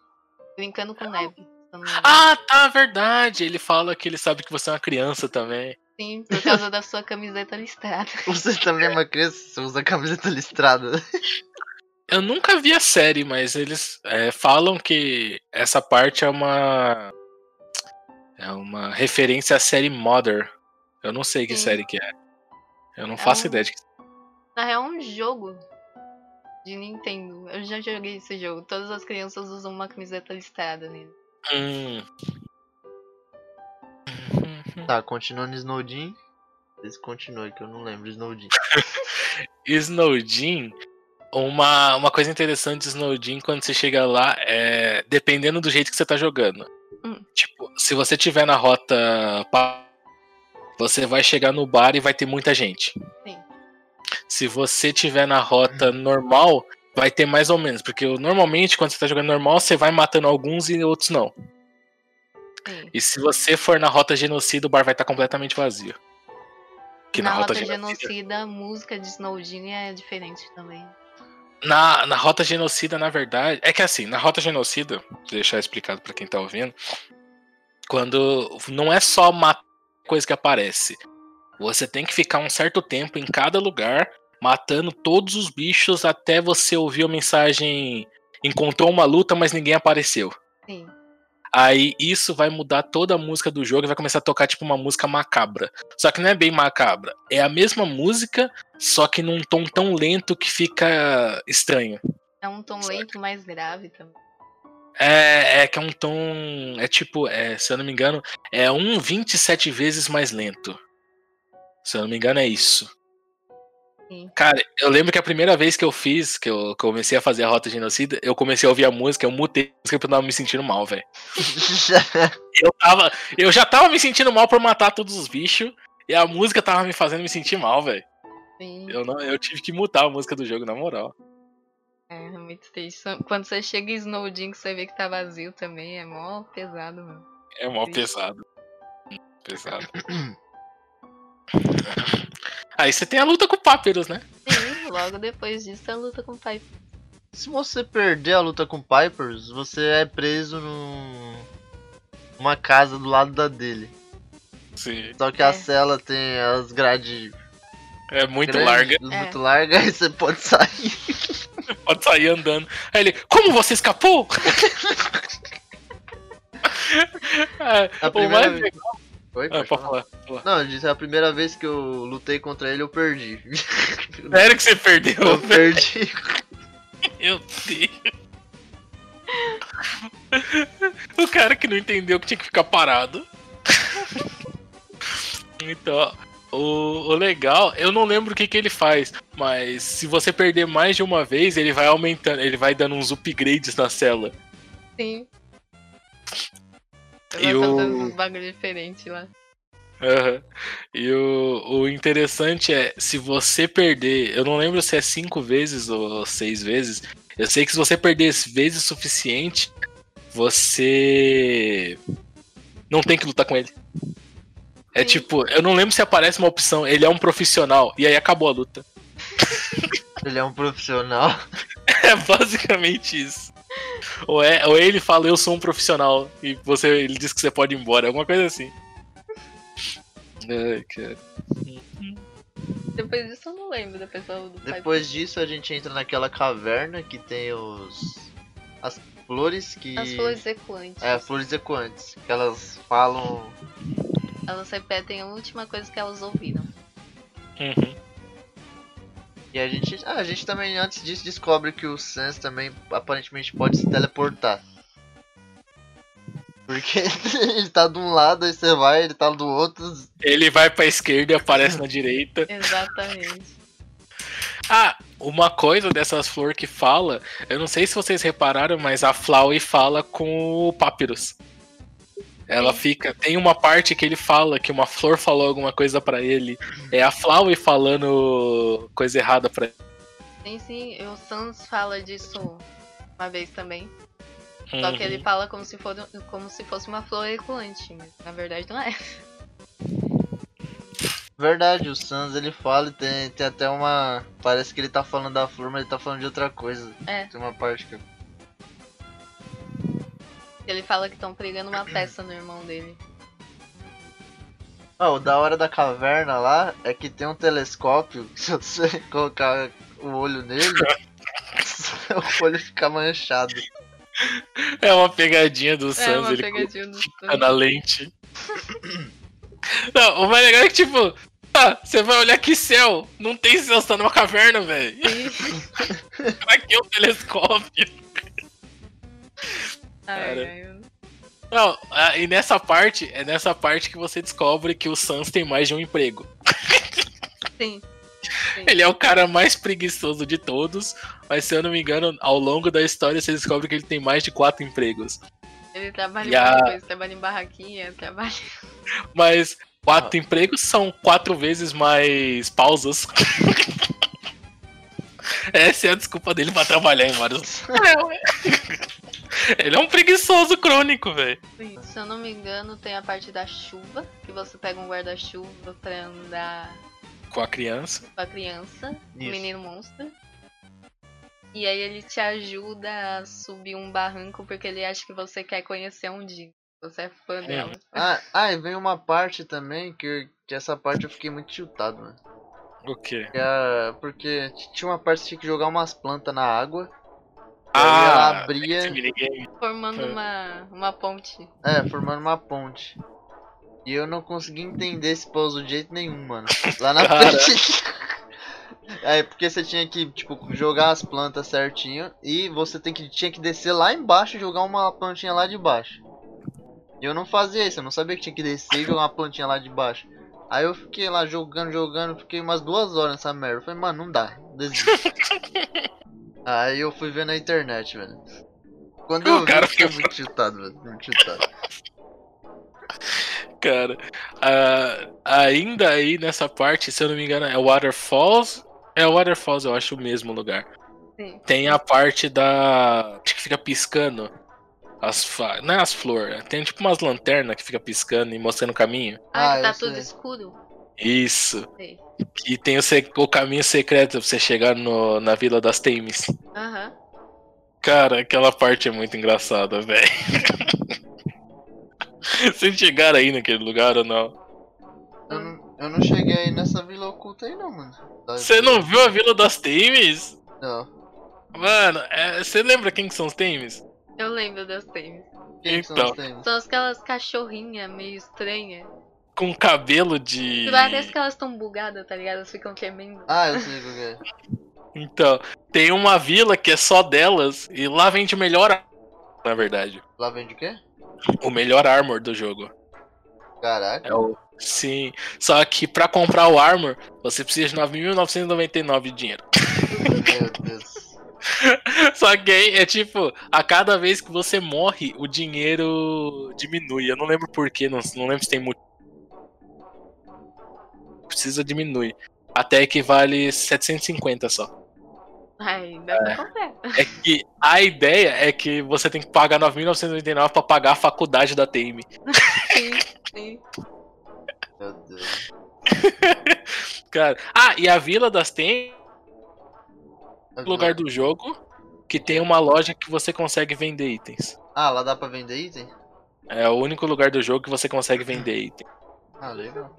Brincando com neve. Ah, tá, verdade. Ele fala que ele sabe que você é uma criança também. Sim, por causa da sua camiseta listrada. [laughs] Você também é uma criança, você usa camiseta listrada. Eu nunca vi a série, mas eles é, falam que essa parte é uma. É uma referência à série Mother. Eu não sei que Sim. série que é. Eu não faço um- ideia de que. Na real, é um jogo de Nintendo. Eu já joguei esse jogo. Todas as crianças usam uma camiseta listrada nele. Hum. Tá, continuando Snowdin. Vocês continuam que eu não lembro Snowdin. [laughs] Snowdin, uma, uma coisa interessante de Snowdin quando você chega lá é dependendo do jeito que você tá jogando. Hum. Tipo, se você tiver na rota você vai chegar no bar e vai ter muita gente. Sim. Se você tiver na rota normal, vai ter mais ou menos, porque normalmente quando você tá jogando normal, você vai matando alguns e outros não. Sim. E se você for na rota genocida, o bar vai estar completamente vazio. Que na, na, rota rota genocida genocida, a música de Snowdin é diferente também. Na, na rota genocida, na verdade. É que assim, na rota genocida, vou deixar explicado pra quem tá ouvindo. Quando. Não é só matar coisa que aparece. Você tem que ficar um certo tempo em cada lugar, matando todos os bichos até você ouvir a mensagem. Encontrou uma luta, mas ninguém apareceu. Sim. Aí isso vai mudar toda a música do jogo e vai começar a tocar tipo uma música macabra. Só que não é bem macabra. É a mesma música, só que num tom tão lento que fica estranho. É um tom lento mais grave também. É, é que é um tom. É tipo, é, se eu não me engano, é um 27 vezes mais lento. Se eu não me engano, é isso. Sim. Cara, eu lembro que a primeira vez que eu fiz, que eu comecei a fazer a rota genocida, eu comecei a ouvir a música, eu mutei a música porque eu tava me sentindo mal, velho. [laughs] Eu tava. Eu já tava me sentindo mal por matar todos os bichos. E a música tava me fazendo me sentir mal, velho. Sim. Eu, não- eu tive que mutar a música do jogo, na moral. É muito triste. Quando você chega em Snowdin, que você vê que tá vazio também, é mó pesado, mano. É mó pesado. Pesado. [clears throat] [laughs] Aí você tem a luta com o Papyrus, né? Sim, logo depois disso a luta com o pai. Se você perder a luta com Pipers, você é preso num... numa casa do lado da dele. Sim. Só que É. a cela tem as grades É muito grandes, larga. É. muito largas, [laughs] aí você pode sair. [laughs] Pode sair andando. Aí ele, como você escapou? [laughs] É, A o primeira mais vez- legal. Oi, Ah, pode falar. falar. Não, eu disse a primeira vez que eu lutei contra ele, eu perdi. [laughs] Sério que você perdeu? eu perdi. [laughs] Meu Deus. [laughs] O cara que não entendeu que tinha que ficar parado. Então, o, o legal, eu não lembro o que, que ele faz, mas se você perder mais de uma vez, ele vai aumentando, ele vai dando uns upgrades na cela. Sim. E o- dando uns bagulho diferente lá. Aham. E o, o interessante é, se você perder, eu não lembro se é cinco vezes ou seis vezes, eu sei que se você perder vezes suficiente, você não tem que lutar com ele. É Sim. tipo, eu não lembro se aparece uma opção, ele é um profissional, e aí acabou a luta. Ele é um profissional. [laughs] É basicamente isso. Ou, é, ou ele fala, eu sou um profissional, e você, ele diz que você pode ir embora, alguma coisa assim. Ai, cara. Depois disso eu não lembro da pessoa do pai. Depois disso a gente entra naquela caverna que tem os. as flores que. As flores ecoantes. É, flores ecoantes. Que elas falam. Elas repetem a última coisa que elas ouviram. Uhum. E a gente. Ah, a gente também antes disso descobre que o Sans também aparentemente pode se teleportar. Porque [laughs] ele tá de um lado, aí você vai, ele tá do outro. Ele vai pra esquerda e aparece na direita. [laughs] Exatamente. Ah, uma coisa dessas flores que fala, eu não sei se vocês repararam, mas a Flowey fala com o Papyrus. Ela fica. Tem uma parte que ele fala que uma flor falou alguma coisa pra ele. É a Flowey falando coisa errada pra ele. Sim, sim, o Sans fala disso uma vez também. Só que Uhum. ele fala como se, for, como se fosse uma flor ecoante, mas na verdade não é. Verdade, o Sans ele fala e tem, tem até uma. Parece que ele tá falando da flor, mas ele tá falando de outra coisa. É. Tem uma parte que. Ele fala que estão pregando uma peça no irmão dele. Ah, o da hora da caverna lá é que tem um telescópio [laughs] se você colocar o olho nele, [laughs] o olho fica manchado. É uma pegadinha do É Sans, uma ele pegadinha do coloca na lente. [coughs] Não, o mais legal é que, tipo, ah, você vai olhar que céu, não tem céu, você tá numa caverna, velho. [laughs] Pra que o telescópio? Cara. ai, Não, ah, e nessa parte, é nessa parte que você descobre que o Sans tem mais de um emprego. Sim. Ele é o cara mais preguiçoso de todos, mas se eu não me engano, ao longo da história você descobre que ele tem mais de quatro empregos. Ele trabalha em a- coisa, trabalha em barraquinha, trabalha. Mas quatro empregos são quatro vezes mais pausas. [laughs] Essa é a desculpa dele pra trabalhar em vários. Ele é um preguiçoso crônico, velho. Se eu não me engano, tem a parte da chuva, que você pega um guarda-chuva pra andar Com a criança. com a criança, o Isso. menino monstro. E aí ele te ajuda a subir um barranco porque ele acha que você quer conhecer um dia. Você é fã dela. Ah, ah, e vem uma parte também que, que essa parte eu fiquei muito chutado, mano. O quê? Que é- porque tinha uma parte que tinha que jogar umas plantas na água. E aí ela Ah, abria. Formando É. uma, uma ponte. É, formando uma ponte. E eu não consegui entender esse puzzle de jeito nenhum, mano. Lá na Cara. frente. [laughs] É, porque você tinha que, tipo, jogar as plantas certinho e você tem que, tinha que descer lá embaixo e jogar uma plantinha lá de baixo. E eu não fazia isso, eu não sabia que tinha que descer e jogar uma plantinha lá de baixo. Aí eu fiquei lá jogando, jogando, fiquei umas duas horas nessa merda. Eu falei, mano, não dá, desisto. [laughs] Aí eu fui ver na internet, velho. Quando O eu vi, cara eu fiquei fica- muito chutado, velho. Muito chutado. [laughs] Cara, ah, ainda aí nessa parte, se eu não me engano, é Waterfalls. É Waterfalls, eu acho o mesmo lugar. Sim. Tem a parte da. que fica piscando. As. Não é as flores, tem tipo umas lanternas que fica piscando e mostrando o caminho. Ah, Ah, que tá tudo sei. escuro. Isso. Sei. E tem o, o caminho secreto pra você chegar no... na Vila das Thames. Aham. Cara, aquela parte é muito engraçada, velho. [laughs] Vocês chegaram aí naquele lugar ou não? Eu não, eu não cheguei aí nessa vila oculta aí não, mano. Você não viu a Vila das Thames? Não. Mano, é, você lembra quem que são os Thames? Eu lembro das tênis. Quem que são Então. tênis? São aquelas cachorrinhas meio estranhas. Com cabelo de. Parece que elas estão bugadas, tá ligado? Elas ficam tremendo. Ah, eu sei que é. Então, tem uma vila que é só delas e lá vende o melhor. ar- Na verdade, Lá vende o quê? o melhor armor do jogo. Caraca. É o. Sim. Só que pra comprar o armor, você precisa de 9.999 de dinheiro. Meu Deus. [laughs] Só que aí é tipo, a cada vez que você morre, o dinheiro diminui. Eu não lembro porquê, não, não lembro se tem muito. Precisa diminuir. Até que vale 750 só. Ai, dá pra comprar. É que a ideia é que você tem que pagar 9.999 pra pagar a faculdade da TM. Sim, sim. Meu Deus. [laughs] Cara. Ah, e a Vila das no lugar vila- do jogo, que tem uma loja que você consegue vender itens. Ah, lá dá pra vender item? É o único lugar do jogo que você consegue vender item. Ah, legal.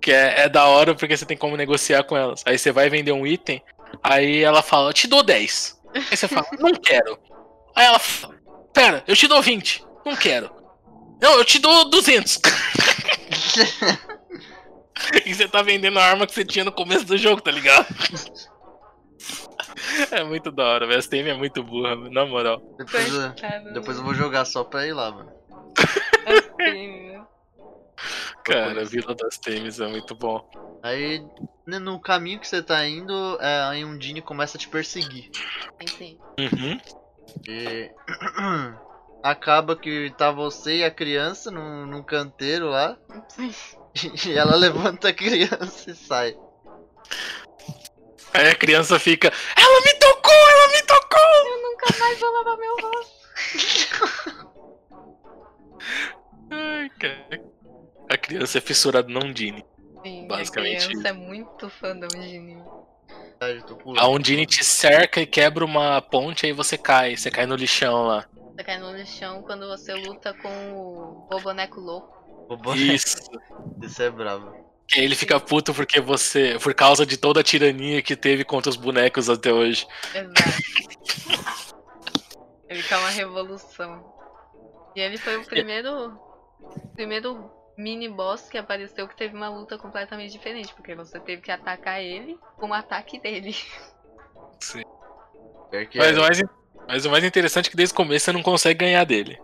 Que é, é da hora porque você tem como negociar com elas. Aí você vai vender um item, aí ela fala, eu te dou 10. Aí você fala, não quero. Aí ela fala, pera, eu te dou 20. Não quero. Não, eu te dou 200. [laughs] e você tá vendendo a arma que você tinha no começo do jogo, tá ligado? [laughs] É muito da hora, velho. Essa TM é muito burra, na moral. depois, eu, Coitado. depois eu vou jogar só pra ir lá, mano. Assim, [laughs] Cara, a. Vila das TMs é muito bom. Aí, né, no caminho que você tá indo, é, aí um Dini começa a te perseguir. Entendi. Uhum. E [clears throat] acaba que tá você e a criança num, num canteiro lá. [laughs] E ela levanta a criança e sai. Aí a criança fica, ela me tocou, ela me tocou! Eu nunca mais vou lavar meu rosto. [laughs] Ai, cara. A criança é fissurada num Dini. Sim, Basicamente a criança é muito fã da Undine. A Undine te cerca e quebra uma ponte, aí você cai. Você cai no lixão lá. Você cai no lixão quando você luta com o, boneco louco. O boneco- Isso. Isso é brabo. Ele fica puto porque você. Por causa de toda a tirania que teve contra os bonecos até hoje. Exato. ele quer uma revolução. E ele foi o primeiro. Primeiro mini boss que apareceu que teve uma luta completamente diferente. Porque você teve que atacar ele com o ataque dele. Pior que Mas, é. o mais, mas o mais interessante é que desde o começo você não consegue ganhar dele.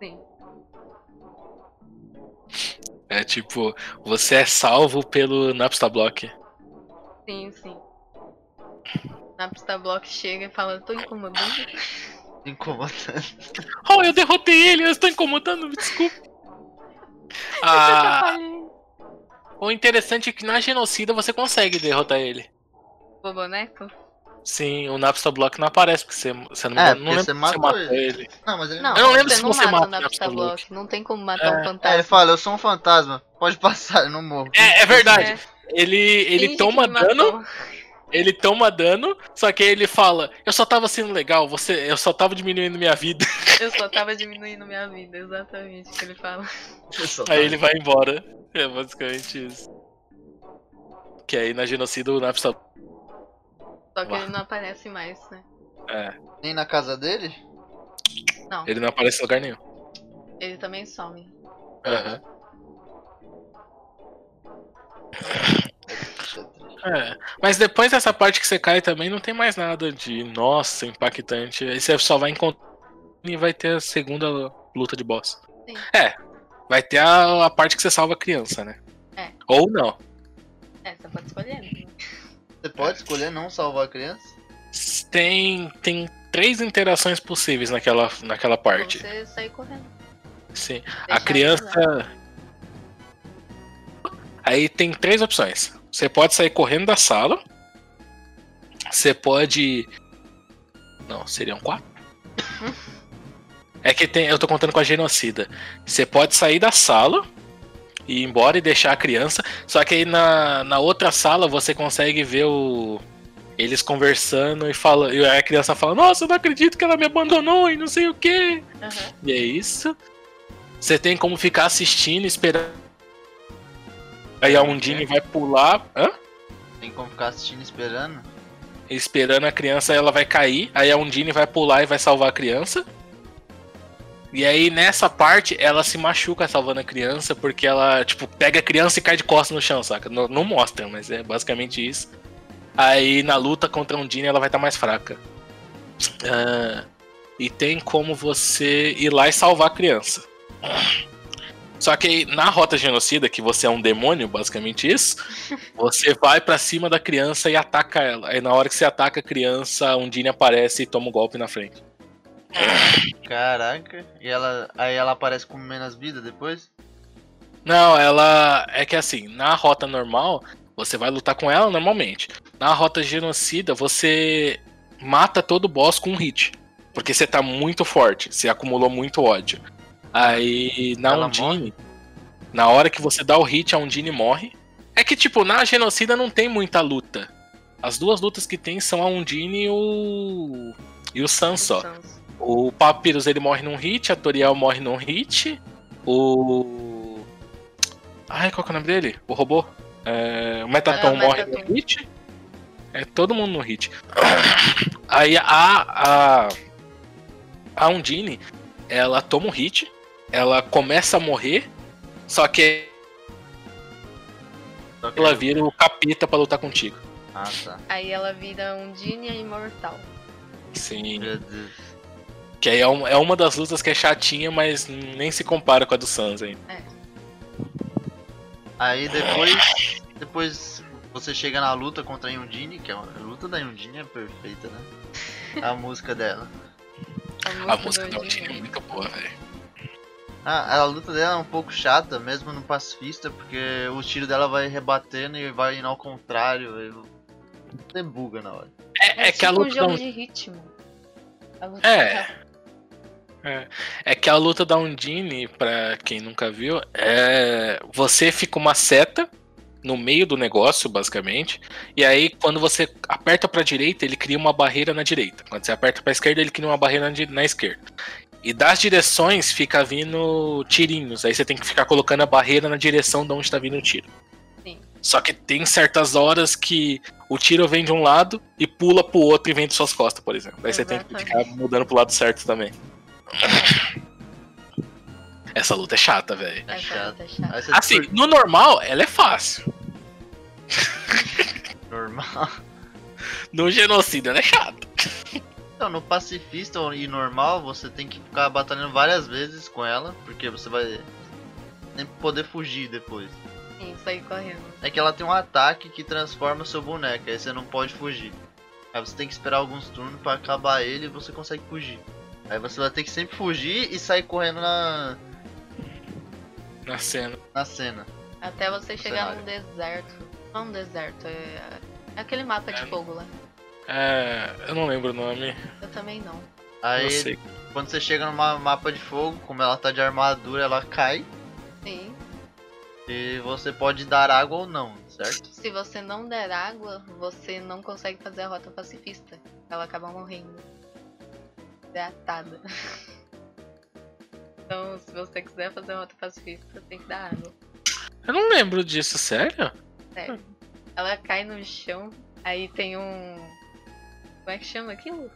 Sim. É tipo, você é salvo pelo Napster Block. Sim, sim. Napster Block chega e fala, tô incomodando. incomodando. Oh, eu derrotei ele, eu estou incomodando, me desculpe. [laughs] Ah, o interessante é que na genocida você consegue derrotar ele. O boneco? Sim, o Napster Block não aparece, porque você, você não, É, não lembra você matou matou ele. ele. Não, mas ele Não, Eu não lembro você se não você mata mata o Napster Block. Block. Não tem como matar É. um É, fantasma. ele fala, eu sou um fantasma. Pode [laughs] passar, eu não morro. É, é verdade. É, Ele, ele finge toma dano, ele toma dano, só que aí ele fala, eu só tava sendo legal, você, eu só tava diminuindo minha vida. [laughs] Eu só tava diminuindo minha vida, exatamente o que ele fala. Aí ele vai embora. É basicamente isso. Que aí na genocida o Napster. Só que Uau. ele não aparece mais, né? É, Nem na casa dele? Não, ele não aparece em lugar nenhum. ele também some. Aham. É, mas depois dessa parte que você cai também não tem mais nada de nossa, impactante. Aí você só vai encontrar e vai ter a segunda luta de boss. Sim. É, vai ter a, a parte que você salva a criança, né? É. Ou não. É, você pode escolher. Você pode escolher não salvar a criança? Tem, tem três interações possíveis naquela, naquela parte. Você sair correndo. Sim. Deixar A criança. Aí tem três opções. Você pode sair correndo da sala. Você pode. Não, seriam quatro? [laughs] É que tem. Eu tô contando com a genocida. Você pode sair da sala e ir embora e deixar a criança. Só que aí na, na outra sala você consegue ver o. Eles conversando e fala, e a criança fala, nossa, eu não acredito que ela me abandonou e não sei o que. Aham. E é isso. Você tem como ficar assistindo, esperando. Aí a Undine vai pular. Hã? Tem como ficar assistindo e esperando? Esperando a criança, ela vai cair. Aí a Undine vai pular e vai salvar a criança. E aí nessa parte ela se machuca salvando a criança porque ela, tipo, pega a criança e cai de costas no chão, saca? Não, não mostra, mas é basicamente isso. Aí na luta contra a Undine ela vai estar mais fraca. Ah, e tem como você ir lá e salvar a criança. Só que aí, na rota genocida, que você é um demônio, basicamente isso, [laughs] você vai pra cima da criança e ataca ela. Aí na hora que você ataca a criança, a Undine aparece e toma um golpe na frente. Caraca. E ela. Aí ela aparece com menos vida depois? Não, ela. É que assim, na rota normal, você vai lutar com ela normalmente. Na rota genocida, você mata todo boss com um hit. Porque você tá muito forte, você acumulou muito ódio. Aí na Ela Undine, na hora que você dá o hit, a Undine morre. É que, tipo, na genocida não tem muita luta. As duas lutas que tem são a Undine e o. E o Sans só. O Papyrus ele morre num hit, a Toriel morre num hit. O. Ai, qual que é o nome dele? O robô? É, O Metaton É, morre num hit. É todo mundo no hit. [coughs] Aí a. A, a Undine, ela toma um hit, ela começa a morrer, só que ela vira o capeta pra lutar contigo. Ah, tá. Aí ela vira um Undine imortal. Sim. Meu Deus. Que aí é uma, é uma das lutas que é chatinha, mas nem se compara com a do Sans ainda. Aí depois. Depois você chega na luta contra a Yundine, que é uma, a luta da Yundine é perfeita, né? A música dela. A música do da Undine é muito boa, velho. Ah, a luta dela é um pouco chata, mesmo no pacifista, porque o tiro dela vai rebatendo e vai indo ao contrário. E... Você buga na hora. É, é que a tipo luta um jogo Undine. de ritmo. A luta É. tá- É que a luta da Undine, pra quem nunca viu, é. Você fica uma seta no meio do negócio, basicamente. E aí, quando você aperta pra direita, ele cria uma barreira na direita. Quando você aperta pra esquerda, ele cria uma barreira na, esquerda. E das direções fica vindo tirinhos. Aí você tem que ficar colocando a barreira na direção de onde tá vindo o tiro. Sim. Só que tem certas horas que o tiro vem de um lado e pula pro outro e vem de suas costas, por exemplo. Aí você tem que ficar Exatamente. mudando pro lado certo também. Essa luta é chata, velho. É luta é chata. Assim, no normal, ela é fácil. normal. No genocídio, ela é chata. Então, no pacifista e normal, você tem que ficar batalhando várias vezes com ela, porque você vai sempre poder fugir depois. Sim, sair correndo. É que ela tem um ataque que transforma seu boneco, aí você não pode fugir. Aí você tem que esperar alguns turnos pra acabar ele e você consegue fugir. Aí você vai ter que sempre fugir e sair correndo na, Na cena. na cena. Até você chegar cenário. num deserto. Não um deserto, é, é aquele mapa de É. fogo lá. É. Eu não lembro o nome. Eu também não. Aí Não sei. quando você chega numa mapa de fogo, como ela tá de armadura, ela cai Sim. e você pode dar água ou não, certo? Se você não der água, você não consegue fazer a rota pacifista. Ela acaba morrendo. Hidratada. [laughs] Então, se você quiser fazer a rota pacifista, tem que dar água. Eu não lembro disso, sério? Sério. Ela cai no chão, aí tem um. Como é que chama aquilo?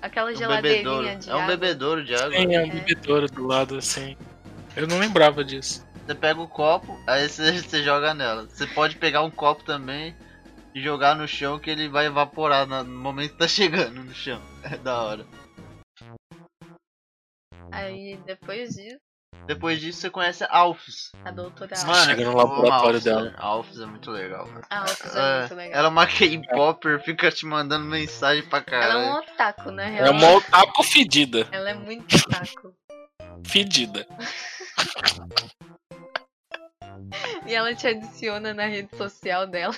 Aquela Um geladeirinha bebedouro. de É um água. bebedouro de água. Tem um É. bebedouro do lado assim. Eu não lembrava disso. Você pega o copo, aí você, [laughs] você joga nela. Você pode pegar um copo também e jogar no chão que ele vai evaporar no momento que tá chegando no chão. [laughs] É da hora. Aí depois disso, Depois disso você conhece a Alphys. a doutora Sim. Alves. chega no laboratório Alphys, dela. né? A Alphys é muito legal. mano. A Alves é, É, muito legal. ela é uma K-Popper, fica te mandando mensagem pra Ela é um caralho. otaku, na É real. uma otaku fedida. Ela é muito otaku. Fedida. E ela te adiciona na rede social dela.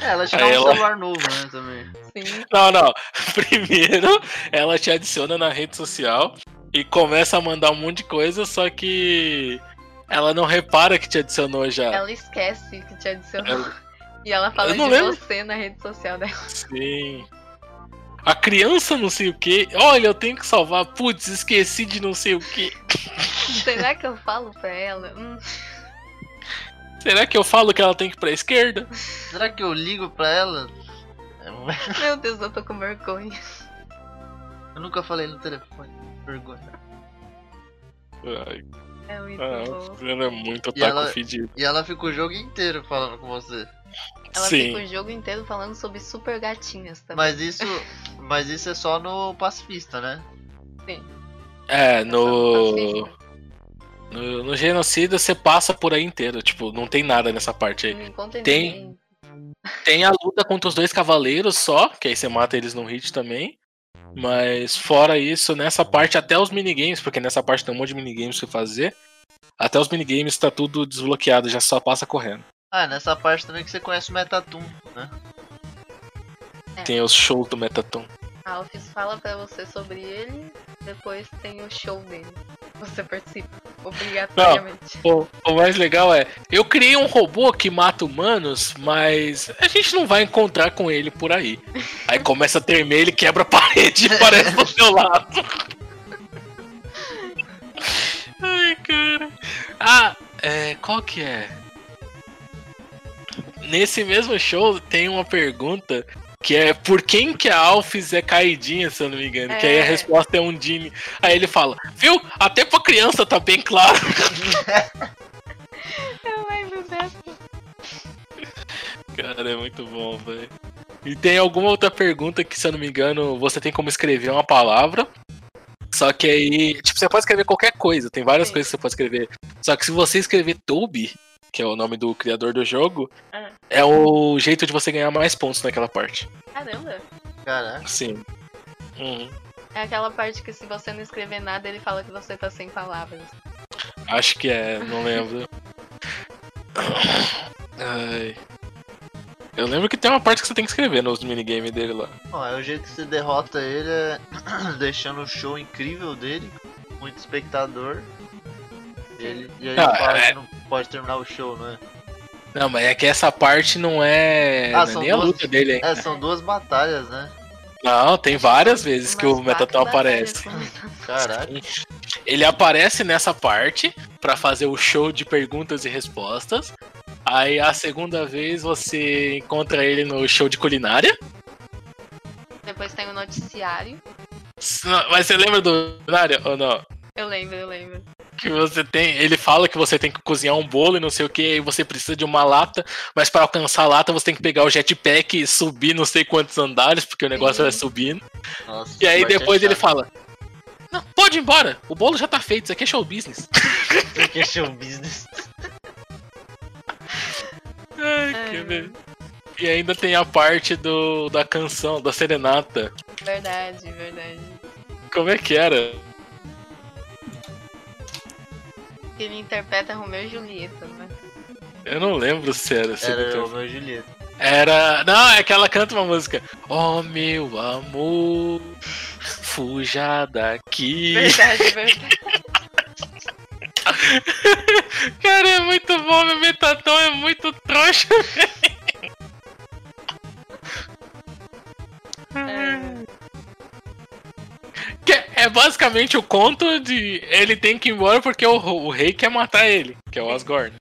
É, ela te dá um ela- celular novo, né, também. Sim. Não, não. [laughs] Primeiro, ela te adiciona na rede social e começa a mandar um monte de coisa, só que ela não repara que te adicionou já. Ela esquece que te adicionou. Ela- E ela fala de lembro. você na rede social dela. Sim. A criança não sei o que. Olha, eu tenho que salvar. Putz, esqueci de não sei o que. [laughs] Será que eu falo pra ela? Hum, Será que eu falo que ela tem que ir pra esquerda? Será que eu ligo pra ela? Meu Deus, eu tô com vergonha. Eu nunca falei no telefone. Vergonha. Ai, É muito ah, bom. ela é muito E ela- fedido. E ela fica o jogo inteiro falando com você. Ela Sim. fica o jogo inteiro falando sobre super gatinhas também. Mas isso, mas isso é só no pacifista, né? É, É no. no No, no genocídio você passa por aí inteiro. Tipo, não tem nada nessa parte aí. Não encontra Tem- ninguém. Tem a luta contra os dois cavaleiros só, que aí você mata eles no hit também. Mas fora isso, nessa parte, até os minigames, porque nessa parte tem um monte de minigames pra fazer. Até os minigames tá tudo desbloqueado, já só passa correndo. Ah, nessa parte também que você conhece o Metatum, né? Tem os shows do Metaton. A Alphys fala pra você sobre ele, depois tem o show dele. Você participa. Obrigatoriamente. O, o mais legal é, eu criei um robô que mata humanos, mas a gente não vai encontrar com ele por aí. Aí começa a tremer, ele quebra a [laughs] parede e aparece do seu lado. Ai, cara. Ah, é, qual que é? Nesse mesmo show tem uma pergunta que é por quem que a Alphys é caidinha, se eu não me engano. Que aí a É. resposta é um Dini. Aí ele fala, viu? Até pra criança tá bem claro. [laughs] Eu lembro dessa. Cara, é muito bom, velho. E tem alguma outra pergunta que, se eu não me engano, você tem como escrever uma palavra. Só que aí, tipo, você pode escrever qualquer coisa, tem várias Sim. coisas que você pode escrever. Só que se você escrever Toby, que é o nome do criador do jogo, Ah. é o jeito de você ganhar mais pontos naquela parte. Caramba. Caraca. Sim. Uhum. É aquela parte que se você não escrever nada, ele fala que você tá sem palavras. Acho que é, não lembro. Ai. Eu lembro que tem uma parte que você tem que escrever nos minigames dele lá. Ó, é o jeito que você derrota ele é [clears throat] deixando o show incrível dele, muito espectador. Ele, e aí ele fala é- que não pode terminar o show, não é? Não, mas é que essa parte não é, Ah, não é nem a duas- luta dele ainda. É, são duas batalhas, né? Não, tem várias vezes que o Metatron aparece. Caraca. Ele aparece nessa parte pra fazer o show de perguntas e respostas. Aí a segunda vez você encontra ele no show de culinária. Depois tem o noticiário. Mas você lembra do culinária ou não? Eu lembro, eu lembro. Que você tem. Ele fala que você tem que cozinhar um bolo e não sei o que, aí você precisa de uma lata, mas para alcançar a lata você tem que pegar o jetpack e subir não sei quantos andares, porque o negócio Sim. vai subindo. Nossa, E aí depois é ele fala: Não, pode ir embora, o bolo já tá feito, isso aqui é show business. Isso aqui é show business. [laughs] Ai, Ai, que meu. beleza. E ainda tem a parte do, da canção, da serenata. Verdade, verdade. Como é que era? Que ele interpreta Romeu e Julieta, né? Eu não lembro se era. Se Era ele- o meu Julieta. Era. Não, é que ela canta uma música. Oh meu amor, fuja daqui. Verdade, [laughs] verdade. Cara, é muito bom, meu Metatron é muito trouxa. É, Que é basicamente o conto de ele tem que ir embora porque o, o rei quer matar ele, que é o Asgore.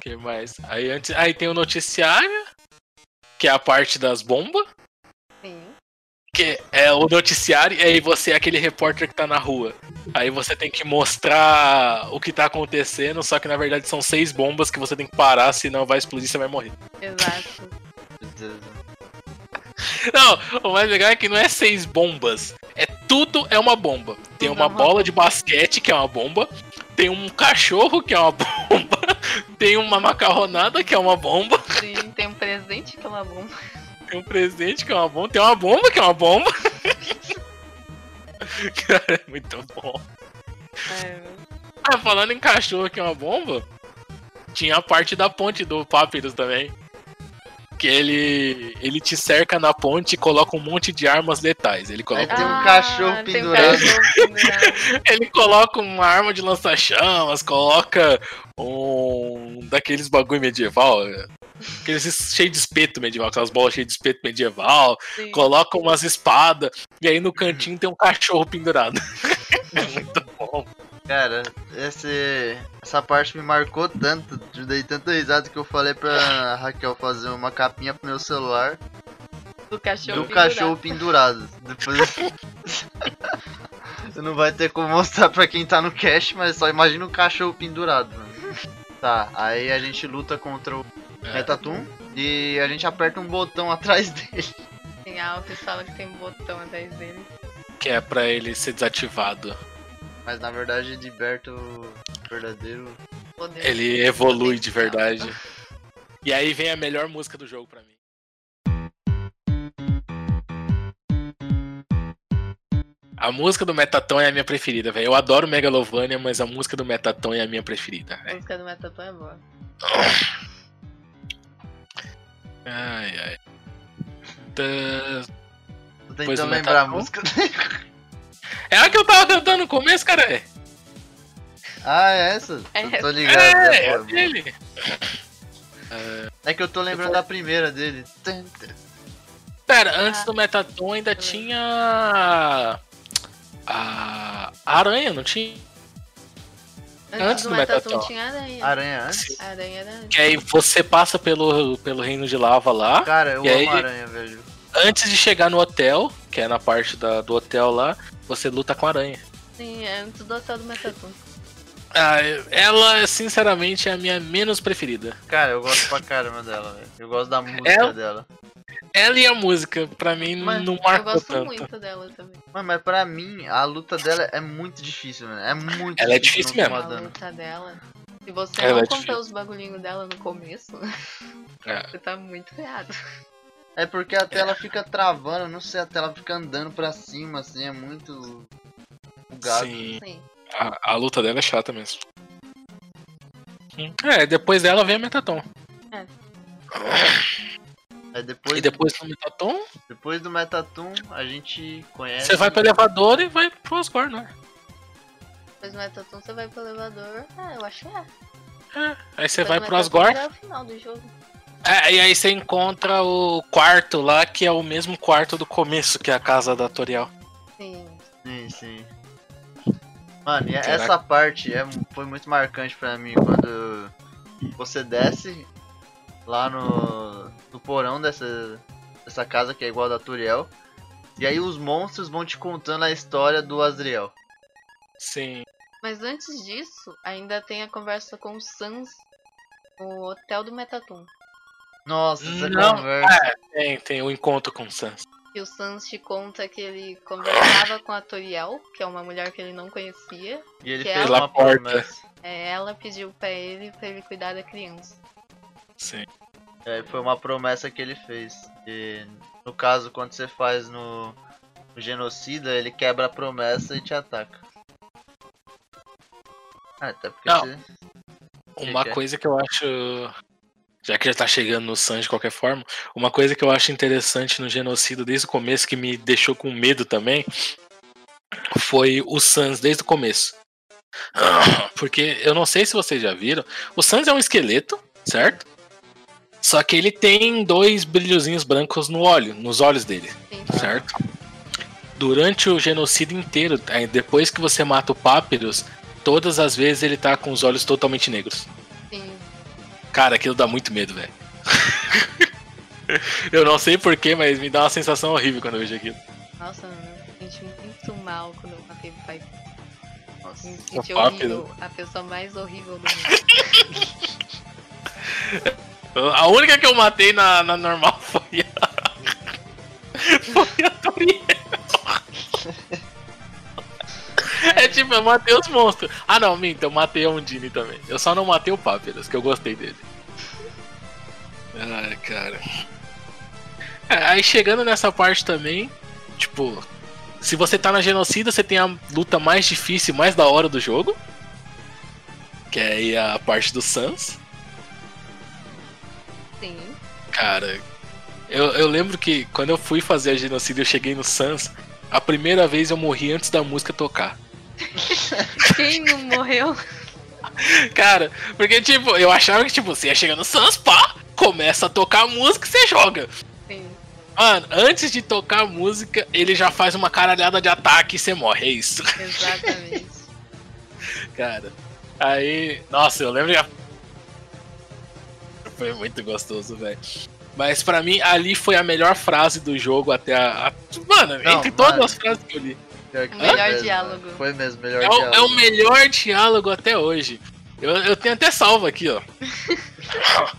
que mais? Aí, antes, aí tem o noticiário, que é a parte das bombas. sim. Que é o noticiário, e aí você é aquele repórter que tá na rua. Aí você tem que mostrar o que tá acontecendo, só que na verdade são seis bombas que você tem que parar, senão vai explodir e você vai morrer. Exato. Não, o mais legal é que não é seis bombas. É tudo é uma bomba. Tem é uma bola de basquete, que é uma bomba. Tem um cachorro, que é uma [laughs] bomba. Tem uma macarronada, que é uma bomba. Sim, tem um presente que é uma bomba. Tem um presente, que é uma bomba. Tem uma bomba, que é uma bomba. [laughs] Cara, é muito bom. É, Ah, falando em cachorro, que é uma bomba, tinha a parte da ponte do Papyrus também. Que ele, ele te cerca na ponte e coloca um monte de armas letais. Ele coloca tem um Ah, cachorro tem um pendurado. cachorro pendurado. [laughs] Ele coloca uma arma de lança-chamas, coloca um daqueles bagulho medieval, aqueles cheios de espeto medieval, aquelas bolas cheias de espeto medieval, Sim. coloca umas espadas, e aí no cantinho tem um cachorro pendurado. [laughs] é muito. Cara, esse, essa parte me marcou tanto, eu dei tanta risada que eu falei pra Raquel fazer uma capinha pro meu celular Do cachorro do pendurado. cachorro pendurado. Depois você [laughs] não vai ter como mostrar pra quem tá no cache, mas só imagina o cachorro pendurado. Mano. Tá, aí a gente luta contra o É. Metatum e a gente aperta um botão atrás dele. Tem Alves fala que tem um botão atrás dele. Que é pra ele ser desativado. Mas na verdade liberta o verdadeiro. Poder. Ele evolui de verdade. E aí vem a melhor música do jogo pra mim. A música do Metaton é a minha preferida, velho. Eu adoro Megalovania, mas a música do Metaton é a minha preferida, A velho. música do Metatron é boa. Ai, ai. Tô tentando lembrar a Metaton? música. [laughs] É a que eu tava cantando no começo, cara. Ah, é essa? É Eu tô ligado. é, né, é dele. É que eu tô lembrando da primeira dele. Pera, antes Ah. do Metaton ainda tinha. A Aranha, não tinha? Antes, Antes do do Metaton Metaton. tinha aranha. Aranha antes? Aranha era antes. Que aí você passa pelo, pelo reino de lava lá. Cara, eu E amo aí- aranha, velho. Antes de chegar no hotel, que é na parte da, do hotel lá, você luta com a aranha. Sim, é antes do hotel do Metaton. Ah, ela, sinceramente, é a minha menos preferida. Cara, eu gosto pra caramba dela, velho. Eu gosto da música Ela- dela. Ela e a música, pra mim, Mas não Eu marcou gosto tanto. muito dela também. Mas, mas pra mim, a luta dela é muito difícil, mano. É muito Ela é difícil. difícil não A luta dela. Se você Ela não é difícil. os bagulhinhos dela no começo, É. [laughs] você tá muito ferrado. É porque a tela fica travando, não sei, a tela fica andando pra cima, assim, é muito. bugado. Sim, Sim. a, a luta dela é chata mesmo. É, depois dela vem a Metaton. Aí depois, E depois do Metaton, depois do Metatum, a gente conhece. você vai pro elevador e vai pro Asgore, né? Depois do Metaton você vai pro elevador. Ah, eu acho que é. É, aí você vai pro Asgore. É o final do jogo. É, e aí você encontra o quarto lá, que é o mesmo quarto do começo, que é a casa da Toriel. Sim. Sim, sim. Mano, e Será essa parte é, foi muito marcante pra mim quando você desce lá no, no porão dessa, dessa casa que é igual a da Turiel. E aí os monstros vão te contando a história do Azriel. Sim. Mas antes disso, ainda tem a conversa com o Sans no hotel do Metaton. Nossa, essa Não, conversa. Tem, tem o encontro com o Sans. E o Sans te conta que ele conversava com a Toriel, que é uma mulher que ele não conhecia. E ele que fez ela uma porta. promessa. É, ela pediu pra ele pra ele cuidar da criança. Sim. É, foi uma promessa que ele fez. E, no caso, quando você faz no, no genocida, ele quebra a promessa e te ataca. Ah, até porque Não. você. Uma que é? coisa que eu acho. Já que já tá chegando no Sans de qualquer forma, uma coisa que eu acho interessante no genocídio desde o começo, que me deixou com medo também, foi o Sans desde o começo. [clears throat] Porque eu não sei se vocês já viram, o Sans é um esqueleto, certo? Só que ele tem dois brilhozinhos brancos no olho, nos olhos dele, Sim. certo? Durante o genocídio inteiro, aí depois que você mata o Papyrus, todas as vezes ele tá com os olhos totalmente negros. Sim. Cara, aquilo dá muito medo, velho. eu não sei porquê, mas me dá uma sensação horrível quando eu vejo aquilo. Nossa, mano, eu me senti muito mal quando eu matei o pai. Nossa. Me senti O Papi, horrível. A pessoa mais horrível do mundo. [laughs] A única que eu matei na, na normal foi a. [laughs] foi a Toriel. [laughs] [laughs] É tipo, eu matei os monstros. Ah não, minta, eu matei a Undine também. Eu só não matei o Papyrus, que eu gostei dele. Ai, cara. É, aí chegando nessa parte também, tipo, se você tá na genocida, você tem a luta mais difícil, e mais da hora do jogo. Que é aí a parte do Sans. Sim. Cara, eu, eu lembro que quando eu fui fazer a genocídio, eu cheguei no Sans. A primeira vez eu morri antes da música tocar. [laughs] Quem não morreu? Cara, porque tipo, eu achava que tipo, você ia chegar no Sans, pá, começa a tocar a música e você joga. Sim. Mano, antes de tocar a música, ele já faz uma caralhada de ataque e você morre, é isso. Exatamente. [laughs] Cara, aí, nossa, eu lembro já. Foi muito gostoso, velho. Mas pra mim, ali foi a melhor frase do jogo até a. a- Mano, Não, entre todas mano. as frases que eu li. Pior que melhor mesmo, diálogo. mano. Foi mesmo, melhor É o, diálogo. é o melhor diálogo até hoje. Eu, eu tenho até salvo aqui, ó. [laughs]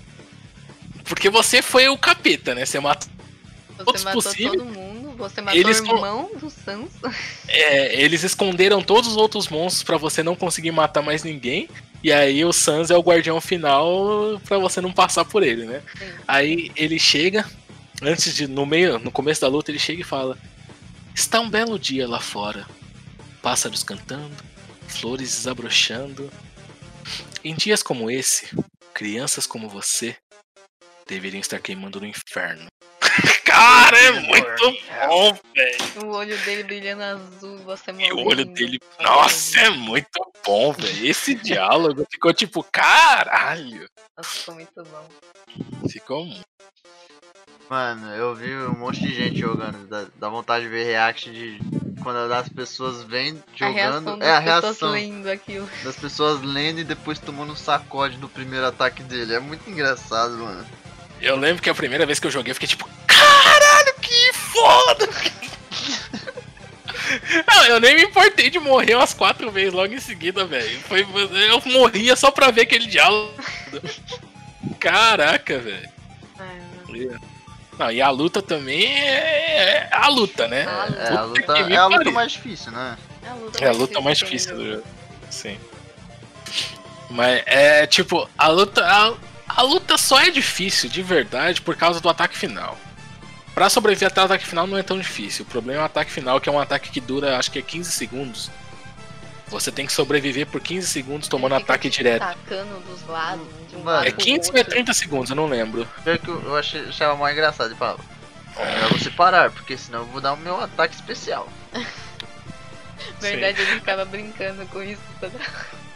Porque você foi o capeta, né? Você matou. Você Todos matou possíveis. todo mundo. Você matou Eles o com- irmão do Sans. é, eles esconderam todos os outros monstros pra você não conseguir matar mais ninguém. E aí o Sans é o guardião final pra você não passar por ele, né? Sim. Aí ele chega, antes de. No meio, no começo da luta, ele chega e fala: Está um belo dia lá fora. Pássaros cantando, flores desabrochando. Em dias como esse, crianças como você deveriam estar queimando no inferno. [laughs] Cara, é muito bom, velho. O olho dele brilhando azul, você E morrendo. o olho dele. Nossa, é muito bom, velho. Esse [laughs] diálogo ficou tipo, caralho. Nossa, ficou muito bom. Ficou muito. Mano, eu vi um monte de gente jogando. Dá, dá vontade de ver react de quando as pessoas vêm A jogando. das É a reação lendo aquilo. das pessoas lendo e depois tomando um sacode do primeiro ataque dele. É muito engraçado, mano. Eu lembro que a primeira vez que eu joguei, eu fiquei tipo, caralho, que foda! [laughs] Não, eu nem me importei de morrer umas quatro vezes logo em seguida, velho. Foi, eu morria só pra ver aquele diálogo. Caraca, velho. Mano. Não, e a luta também é, é a luta, né? A luta. É a luta, é a luta mais difícil, né? É a luta É a luta mais difícil do jogo. jogo. Sim. Mas é tipo, a luta. A, a luta só é difícil de verdade por causa do ataque final. Pra sobreviver até o ataque final não é tão difícil. O problema é o ataque final, que é um ataque que dura acho que é 15 segundos. Você tem que sobreviver por 15 segundos tomando Ele fica ataque direto. Tacando dos lados, de um Mano, lado É pro 15 ou é outro. 30 segundos, eu não lembro. Pior que eu, achei, achava mais engraçado. Ele falava: "Ó, melhor você parar, porque senão eu vou dar o meu ataque especial. [laughs] verdade, ele ficava brincando com isso. toda-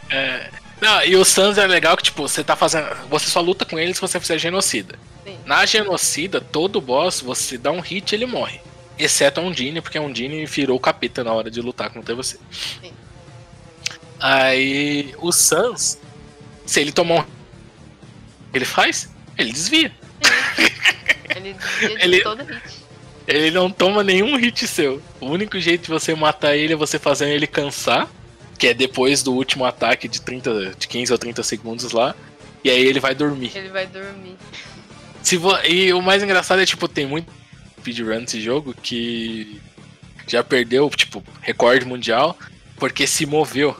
É, Não, e o Sans é legal que, tipo, você tá fazendo. Você só luta com ele se você fizer genocida. Sim. Na genocida, todo boss, você dá um hit e ele morre. Exceto a Undine, porque a Undine virou o capeta na hora de lutar contra você. Sim. Aí o Sans, se ele tomar um. Ele faz? Ele desvia. Ele desvia de [laughs] Ele- todo hit. Ele não toma nenhum hit seu. O único jeito de você matar ele é você fazendo ele cansar, que é depois do último ataque de 30, de 15 ou 30 segundos lá. E aí ele vai dormir. Ele vai dormir. Se vo- E o mais engraçado é, tipo, tem muito speedrun nesse jogo que já perdeu, tipo, recorde mundial porque se moveu.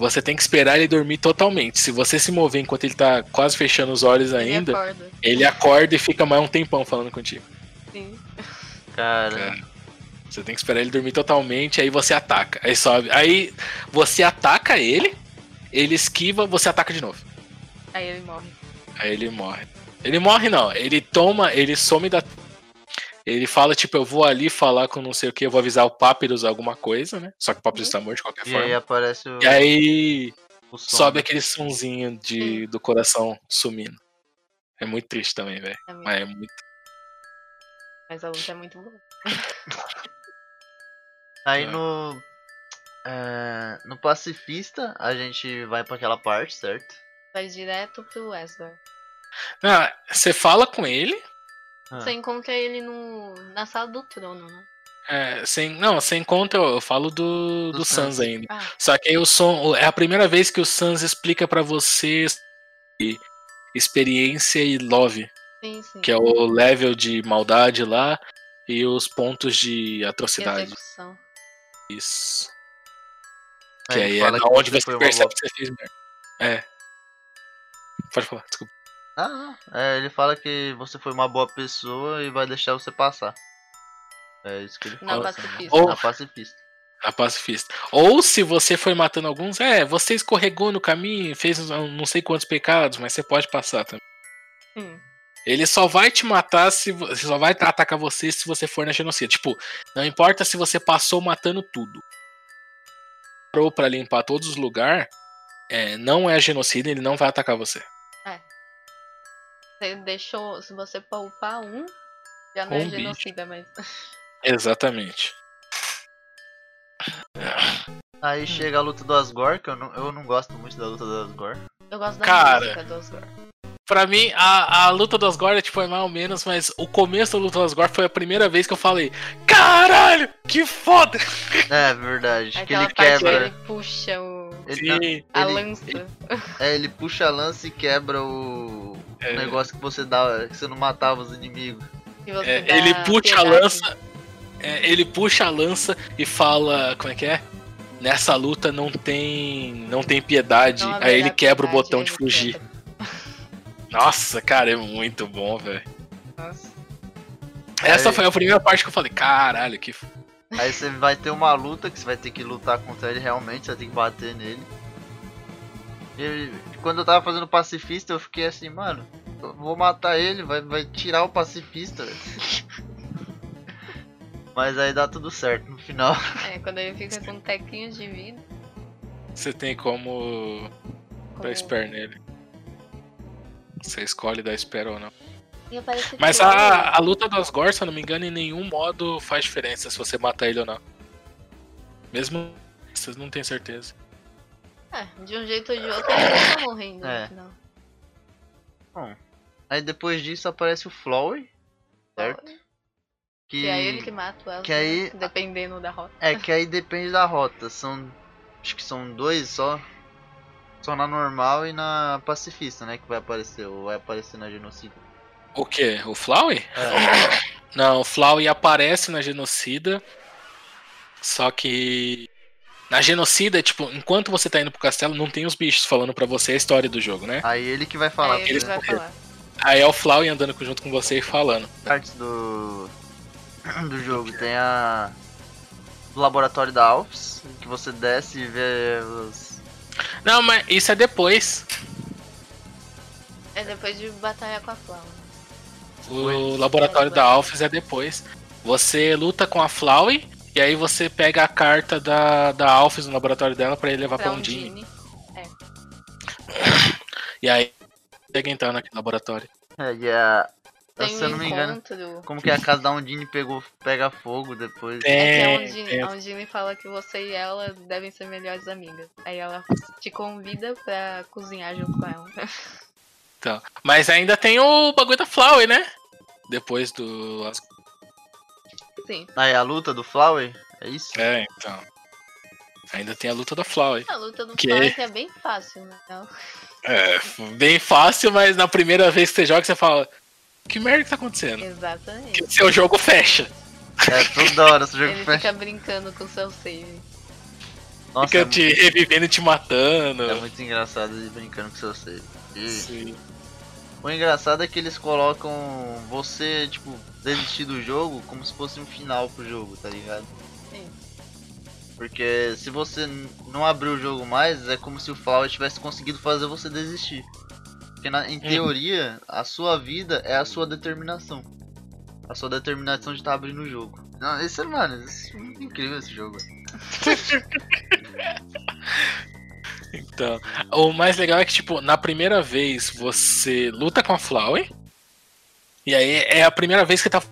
Você tem que esperar ele dormir totalmente. Se você se mover enquanto ele tá quase fechando os olhos Ele ainda, acorda. ele acorda e fica mais um tempão falando contigo. Sim. Cara, É. Você tem que esperar ele dormir totalmente, aí você ataca. Aí sobe. Aí você ataca ele, ele esquiva, você ataca de novo. Aí ele morre. Aí ele morre. Ele morre não, ele toma, ele some da. Ele fala, tipo, eu vou ali falar com não sei o que, eu vou avisar o Papyrus alguma coisa, né? Só que o Papyrus tá morto de qualquer e aí forma. aparece o, E aí o som. sobe né? aquele sonzinho de, do coração sumindo. É muito triste também, velho. É muito- Mas é muito. Mas a luta é muito boa. [laughs] Aí É. no. é, no pacifista, a gente vai pra aquela parte, certo? Vai direto pro Wesley. Ah, você fala com ele. Ah. Você encontra ele no, na sala do trono, né? É, sem, não, sem conta, eu, eu falo do, Do do Sans. Sans ainda. Ah, Só que aí o som. É a primeira vez que o Sans explica pra você experiência e love, sim, sim. que é o level de maldade lá e os pontos de atrocidade. Execução. Isso. Aí Que aí é que onde você percebe que você fez merda. É. Pode falar, desculpa. Ah. É, ele fala que você foi uma boa pessoa e vai deixar você passar. É isso que ele Na fala. pacifista. Ou- Na pacifista. A pacifista. Ou se você foi matando alguns, é, você escorregou no caminho, fez não sei quantos pecados, mas você pode passar também. Hum. Ele só vai te matar se só vai atacar você se você for na genocida. Tipo, não importa se você passou matando tudo. Parou pra limpar todos os lugares, é, não é genocida, ele não vai atacar você. Você deixou. Se você poupar um, já não Um é bicho. genocida, mas. Exatamente. Aí chega a luta do Asgore, que eu não, eu não gosto muito da luta do Asgore. Eu gosto da Cara. música do Osgore. Pra mim, a, a luta do Asgore tipo, é mais ou menos, mas o começo da luta do Asgore foi a primeira vez que eu falei: Caralho, que foda! É verdade, que Aquela ele parte que quebra. ele puxa o, Ele, não, Sim, a ele- lança. é, ele puxa a lança e quebra o, o É. negócio que você dá, que você não matava os inimigos. É, ele puxa a lança. é, ele puxa a lança e fala. Como é que é? Nessa luta não tem. não tem piedade. Não Aí ele quebra o botão de fugir. quebra. [laughs] Nossa, cara, é muito bom, velho. Nossa. Essa Aí- foi a primeira parte que eu falei, caralho, que. Aí você vai ter uma luta que você vai ter que lutar contra ele realmente, você vai ter que bater nele. E quando eu tava fazendo pacifista, eu fiquei assim, mano, eu vou matar ele, vai, vai tirar o pacifista. [laughs] Mas aí dá tudo certo no final. [laughs] É, quando ele fica com tequinhos de vida. Você tem como como- dar spare nele. Você escolhe dar spare ou não. Mas a, a luta do Asgore, se eu não me engano, em nenhum modo faz diferença se você matar ele ou não. Mesmo vocês não têm certeza. É, de um jeito ou de outro ele tá morrendo É. no final. Aí depois disso aparece o Flowey, certo? Que é ele que mata o Elsa, que aí- dependendo da rota. É que aí depende da rota. São. Acho que são dois só. Só na normal e na pacifista, né? Que vai aparecer. Ou vai aparecer na genocida. O que? O Flowey? É. Não, o Flowey aparece na genocida. Só que. Na genocida, tipo, enquanto você tá indo pro castelo, não tem os bichos falando pra você a história do jogo, né? Aí ele que vai falar. é ele vai morreram. falar. Aí é o Flowey andando junto com você e falando. partes do. [clears throat] Do jogo. Tem a. Do laboratório da Alphys. Que você desce e vê os. Não, mas isso é depois. É depois de batalhar com a Flama. O laboratório da Alphys é depois. Você luta com a Flowey e aí você pega a carta da, da Alphys no laboratório dela pra ele levar pra Pra Undine. Undine. [coughs] E aí consegue entrar naquele laboratório. É, e a. Tem se eu um não me engano. encontro. Como que é a casa da Undine pegou, pega fogo depois. É que a Undine, tem. a Undine fala que você e ela devem ser melhores amigas. Aí ela te convida pra cozinhar junto com ela. Então. Mas ainda tem o bagulho da Flowey, né? Depois do. as- Sim. Aí a luta do Flowey? É isso? É, então. Ainda tem a luta da Flowey. A luta do Que- Flama que é bem fácil, né? É, bem fácil, mas na primeira vez que você joga, você fala. Que merda que tá acontecendo? Exatamente. Que seu jogo fecha. É, toda hora esse jogo Ele fecha. fica brincando com o seu save. Nossa, Fica é, te revivendo e te matando. é muito engraçado ele brincando com seu save. E Sim. O engraçado é que eles colocam você, tipo, desistir do jogo como se fosse um final pro jogo, tá ligado? Sim. Porque se você não abrir o jogo mais, é como se o Flower tivesse conseguido fazer você desistir. Porque na- em teoria, a sua vida é a sua determinação. A sua determinação de estar abrindo o jogo. Não, esse, mano, esse, é muito incrível esse jogo. [laughs] Então, o mais legal é que, tipo, na primeira vez você luta com a Flowey. E aí é a primeira vez que tá.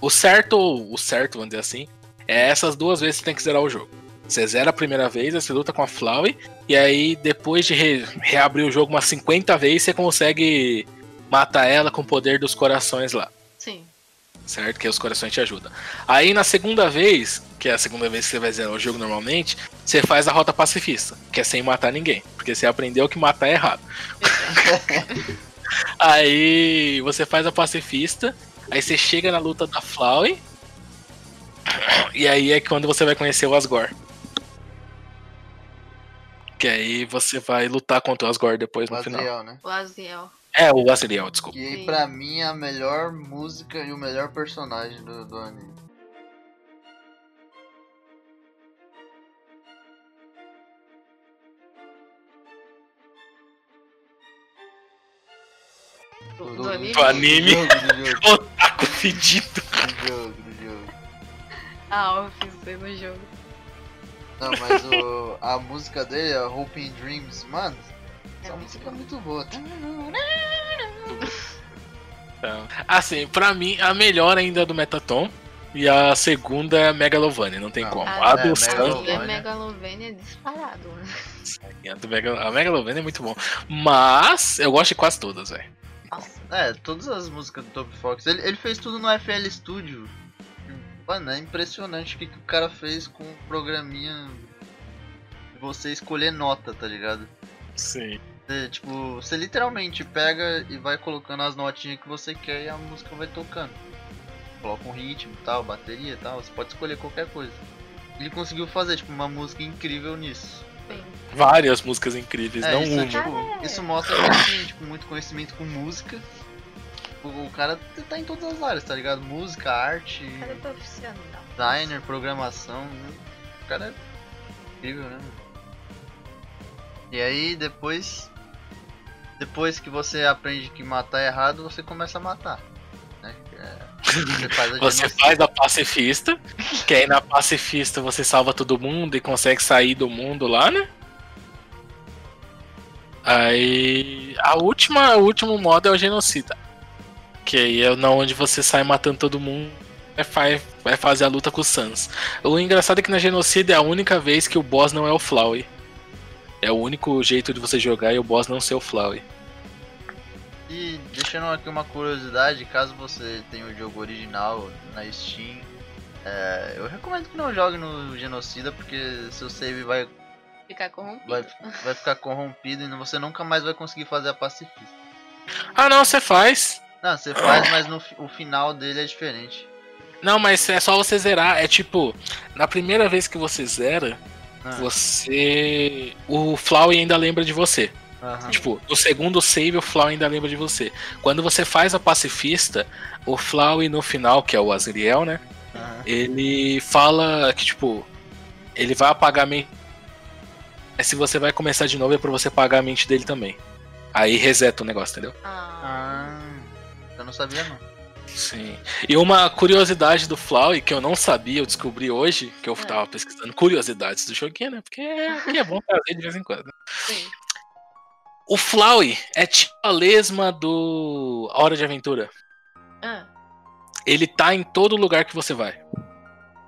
O certo, o certo, vamos dizer assim, é essas duas vezes que você tem que zerar o jogo. Você zera a primeira vez, você luta com a Flowey, e aí depois de re- reabrir o jogo umas 50 vezes, você consegue matar ela com o poder dos corações lá. Certo? Que os corações te ajudam. Aí na segunda vez, que é a segunda vez que você vai zerar o jogo normalmente, você faz a rota pacifista, que é sem matar ninguém, porque você aprendeu que matar é errado. [laughs] Aí você faz a pacifista, aí você chega na luta da Flowey, e aí é quando você vai conhecer o Asgore. Que aí você vai lutar contra o Asgore depois no final. Material, né? O Aziel. É, o Asriel, desculpa. Que Sim. pra mim é a melhor música e o melhor personagem do, do anime. Do, Do- do anime. do anime. [laughs] Otaku fedido. do jogo, do jogo. Ah, eu fiz isso no jogo. Não, mas o, a música dele, a Hope in Dreams, mano, É essa muito música é muito boa. Então, assim, pra mim, a melhor ainda é do Metaton. E a segunda é a Megalovania, não tem Ah, como. ah, a é, do A Santos. Megalovania. minha Megalovania é disparado, né? A, a Megalovania é muito bom. Mas eu gosto de quase todas, velho. É, todas as músicas do Top Fox. Ele, ele fez tudo no FL Studio. Mano, é impressionante o que, que o cara fez com o programinha de você escolher nota, tá ligado? Sim. Você, tipo, você literalmente pega e vai colocando as notinhas que você quer e a música vai tocando. Coloca um ritmo tal, bateria e tal, você pode escolher qualquer coisa. Ele conseguiu fazer, tipo, uma música incrível nisso. Sim. Várias músicas incríveis, É, não isso, uma. tipo, é. isso mostra que ele tem tipo, muito conhecimento com música. O, o cara tá em todas as áreas, tá ligado? Música, arte, O cara é profissional. designer, programação. né? O cara é incrível, né? E aí depois. Depois que você aprende que matar é errado, você começa a matar. Né? É, Você faz a [laughs] Você faz a pacifista, que aí na pacifista você salva todo mundo e consegue sair do mundo lá, né? Aí a última, o último modo é o genocida. Que aí é na onde você sai matando todo mundo e vai, vai fazer a luta com o Sans. O engraçado é que na genocida é a única vez que o boss não é o Flowey. É o único jeito de você jogar e o boss não ser o Flowey. E deixando aqui uma curiosidade, caso você tenha o jogo original na Steam, é, eu recomendo que não jogue no Genocida, porque seu save vai, Ficar corrompido. vai, vai ficar corrompido e você nunca mais vai conseguir fazer a pacifista. Ah não, você faz. Não, você faz, mas no, o final dele é diferente. Não, mas é só você zerar. É tipo, na primeira vez que você zera, Ah, você. O Flau ainda lembra de você. aham. Tipo, no segundo save, o Flau ainda lembra de você. Quando você faz a pacifista, o Flau no final, que é o Azriel, né? aham. Ele fala que, tipo, ele vai apagar a mente. Mas se você vai começar de novo, é pra você apagar a mente dele também. Aí reseta o negócio, entendeu? Ah, Ah, eu não sabia não. Sim. E uma curiosidade do Flowey que eu não sabia, eu descobri hoje, que eu É. tava pesquisando curiosidades do joguinho, né? Porque aqui é bom [laughs] trazer de vez em quando. sim. O Flowey é tipo a lesma do A Hora de Aventura. Ah, Ele tá em todo lugar que você vai.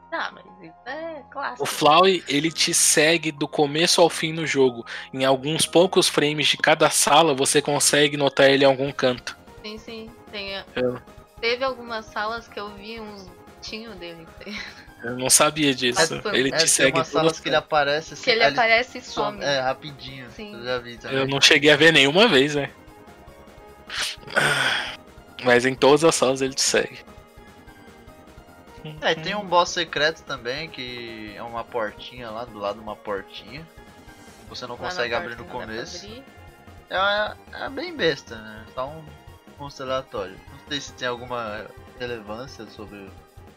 tá, mas isso é clássico. O Flowey, ele te segue do começo ao fim no jogo. Em alguns poucos frames de cada sala, você consegue notar ele em algum canto. Sim, sim. Tem, É. Teve algumas salas que eu vi uns tinhos dele. Eu não sabia disso. Ele É, te tem segue umas em salas que ele aparece assim, Que ele aí aparece e some-. É, rapidinho. Sim. Eu já vi também. Eu não cheguei a ver nenhuma vez, né? Mas em todas as salas ele te segue. É, tem um boss secreto também, que é uma portinha lá, do lado de uma portinha. Você não Lá consegue abrir no começo. É, é bem besta, né? Só um constelatório. Não sei se tem alguma relevância sobre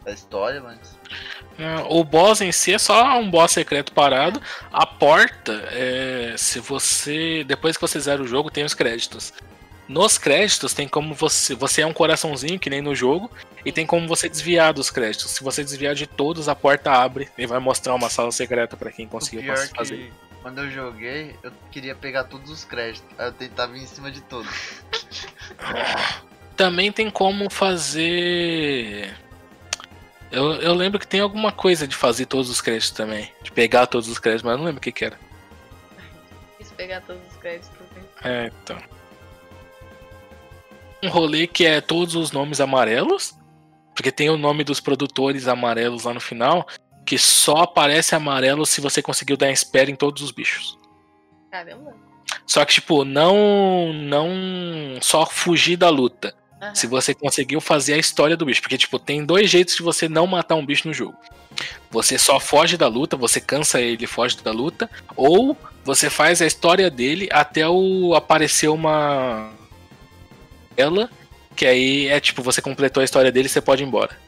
a história, mas. Não, O boss em si é só um boss secreto parado. A porta, é, se você. Depois que você zera o jogo, tem os créditos. Nos créditos tem como você. Você é um coraçãozinho, que nem no jogo, e tem como você desviar dos créditos. Se você desviar de todos, a porta abre e vai mostrar uma sala secreta pra quem conseguiu pior é fazer. que quando eu joguei, eu queria pegar todos os créditos. Aí eu tentava ir em cima de todos. Também tem como fazer. Eu, eu lembro que tem alguma coisa de fazer todos os créditos também. De pegar todos os créditos, mas eu não lembro o que, que era. Quis pegar todos os créditos. né? É, então. Um rolê que é todos os nomes amarelos. Porque tem o nome dos produtores amarelos lá no final. Que só aparece amarelo se você conseguiu dar espera em todos os bichos. Caramba. Só que, tipo, não. Não só fugir da luta. Aham. Se você conseguiu fazer a história do bicho. Porque, tipo, tem dois jeitos de você não matar um bicho no jogo. Você só foge da luta, você cansa ele e foge da luta. Ou você faz a história dele até o aparecer uma. Ela. Que aí é tipo, você completou a história dele e você pode ir embora.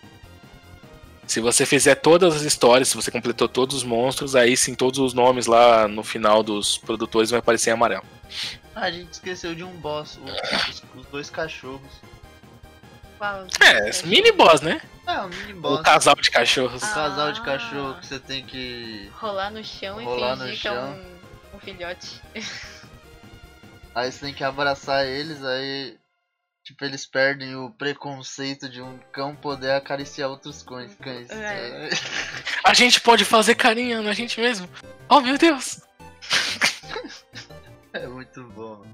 Se você fizer todas as histórias, se você completou todos os monstros, aí sim todos os nomes lá no final dos produtores vão aparecer em amarelo. Ah, a gente esqueceu de um boss, o- os, [laughs] os dois cachorros. Qual? É, mini boss, né? É, um mini boss. O casal de cachorros. Um casal de Ah. cachorro que você tem que. Rolar no chão Rolar e no fingir que é chão. um, um filhote. Aí você tem que abraçar eles, aí. Tipo, eles perdem o preconceito de um cão poder acariciar outros cães. cães. É. [laughs] A gente pode fazer carinho na gente mesmo. Oh meu Deus! É muito bom.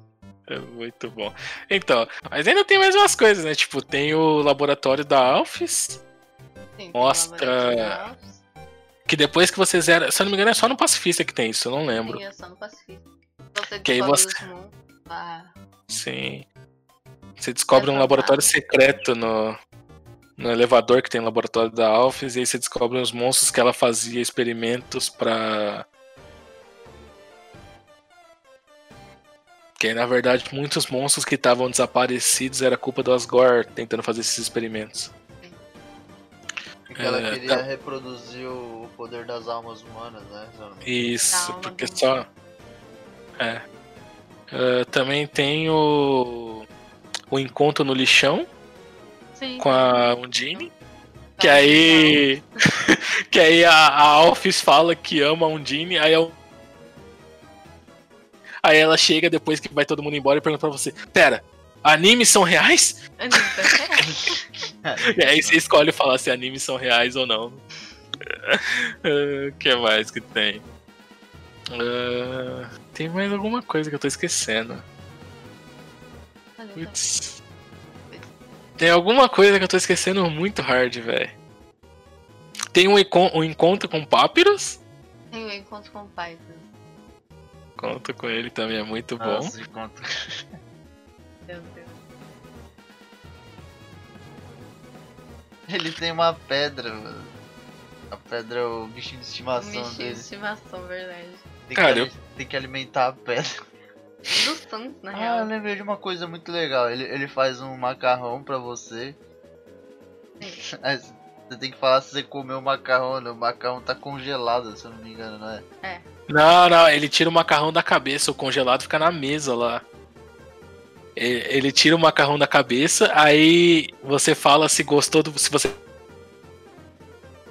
É muito bom. Então, mas ainda tem mais umas coisas, né? Tipo, tem o laboratório da Alphys, Sim, tem Mostra- laboratório de Alphys, que depois que você zera. Se eu não me engano, é só no Pacifista que tem isso, eu não lembro. Tem ação no Pacífico. Você Que aí você- lá. Sim. Você descobre um laboratório secreto no, no elevador que tem o laboratório da Alphys, e aí você descobre os monstros que ela fazia experimentos pra. Que aí, na verdade, muitos monstros que estavam desaparecidos era culpa do Asgore tentando fazer esses experimentos. Porque ela É, queria tá. reproduzir o poder das almas humanas, né? Isso, porque só. É. Ah, também tem o. O encontro no lixão, Sim. com a Undine. Que Tá aí. [laughs] que aí a, a Alphys fala que ama a Undine, aí eu. Aí ela chega depois que vai todo mundo embora e pergunta pra você: Pera, animes são reais? [laughs] E aí você escolhe falar se animes são reais ou não. O [laughs] que mais que tem? Ah, tem mais alguma coisa que eu tô esquecendo. Putz. Tem alguma coisa que eu tô esquecendo muito hard, velho. Tem um, um encontro com Papyrus. Tem o encontro com o pai. Conto com ele também, é muito bom. Nossa, enquanto- [laughs] Meu Deus. Ele tem uma pedra, mano. A pedra é o bichinho de Um estimação bichinho de dele. estimação, verdade. Tem, Cara, que, eu- tem que alimentar a pedra. Do Santos, na Ah, eu real. lembrei de uma coisa muito legal. Ele, ele faz um macarrão pra você. [laughs] Aí você tem que falar se você comeu o macarrão, né? O macarrão tá congelado, se eu não me engano, não é? Não, não, ele tira o macarrão da cabeça, o congelado fica na mesa lá. E- Ele tira o macarrão da cabeça, aí você fala se gostou do. Se você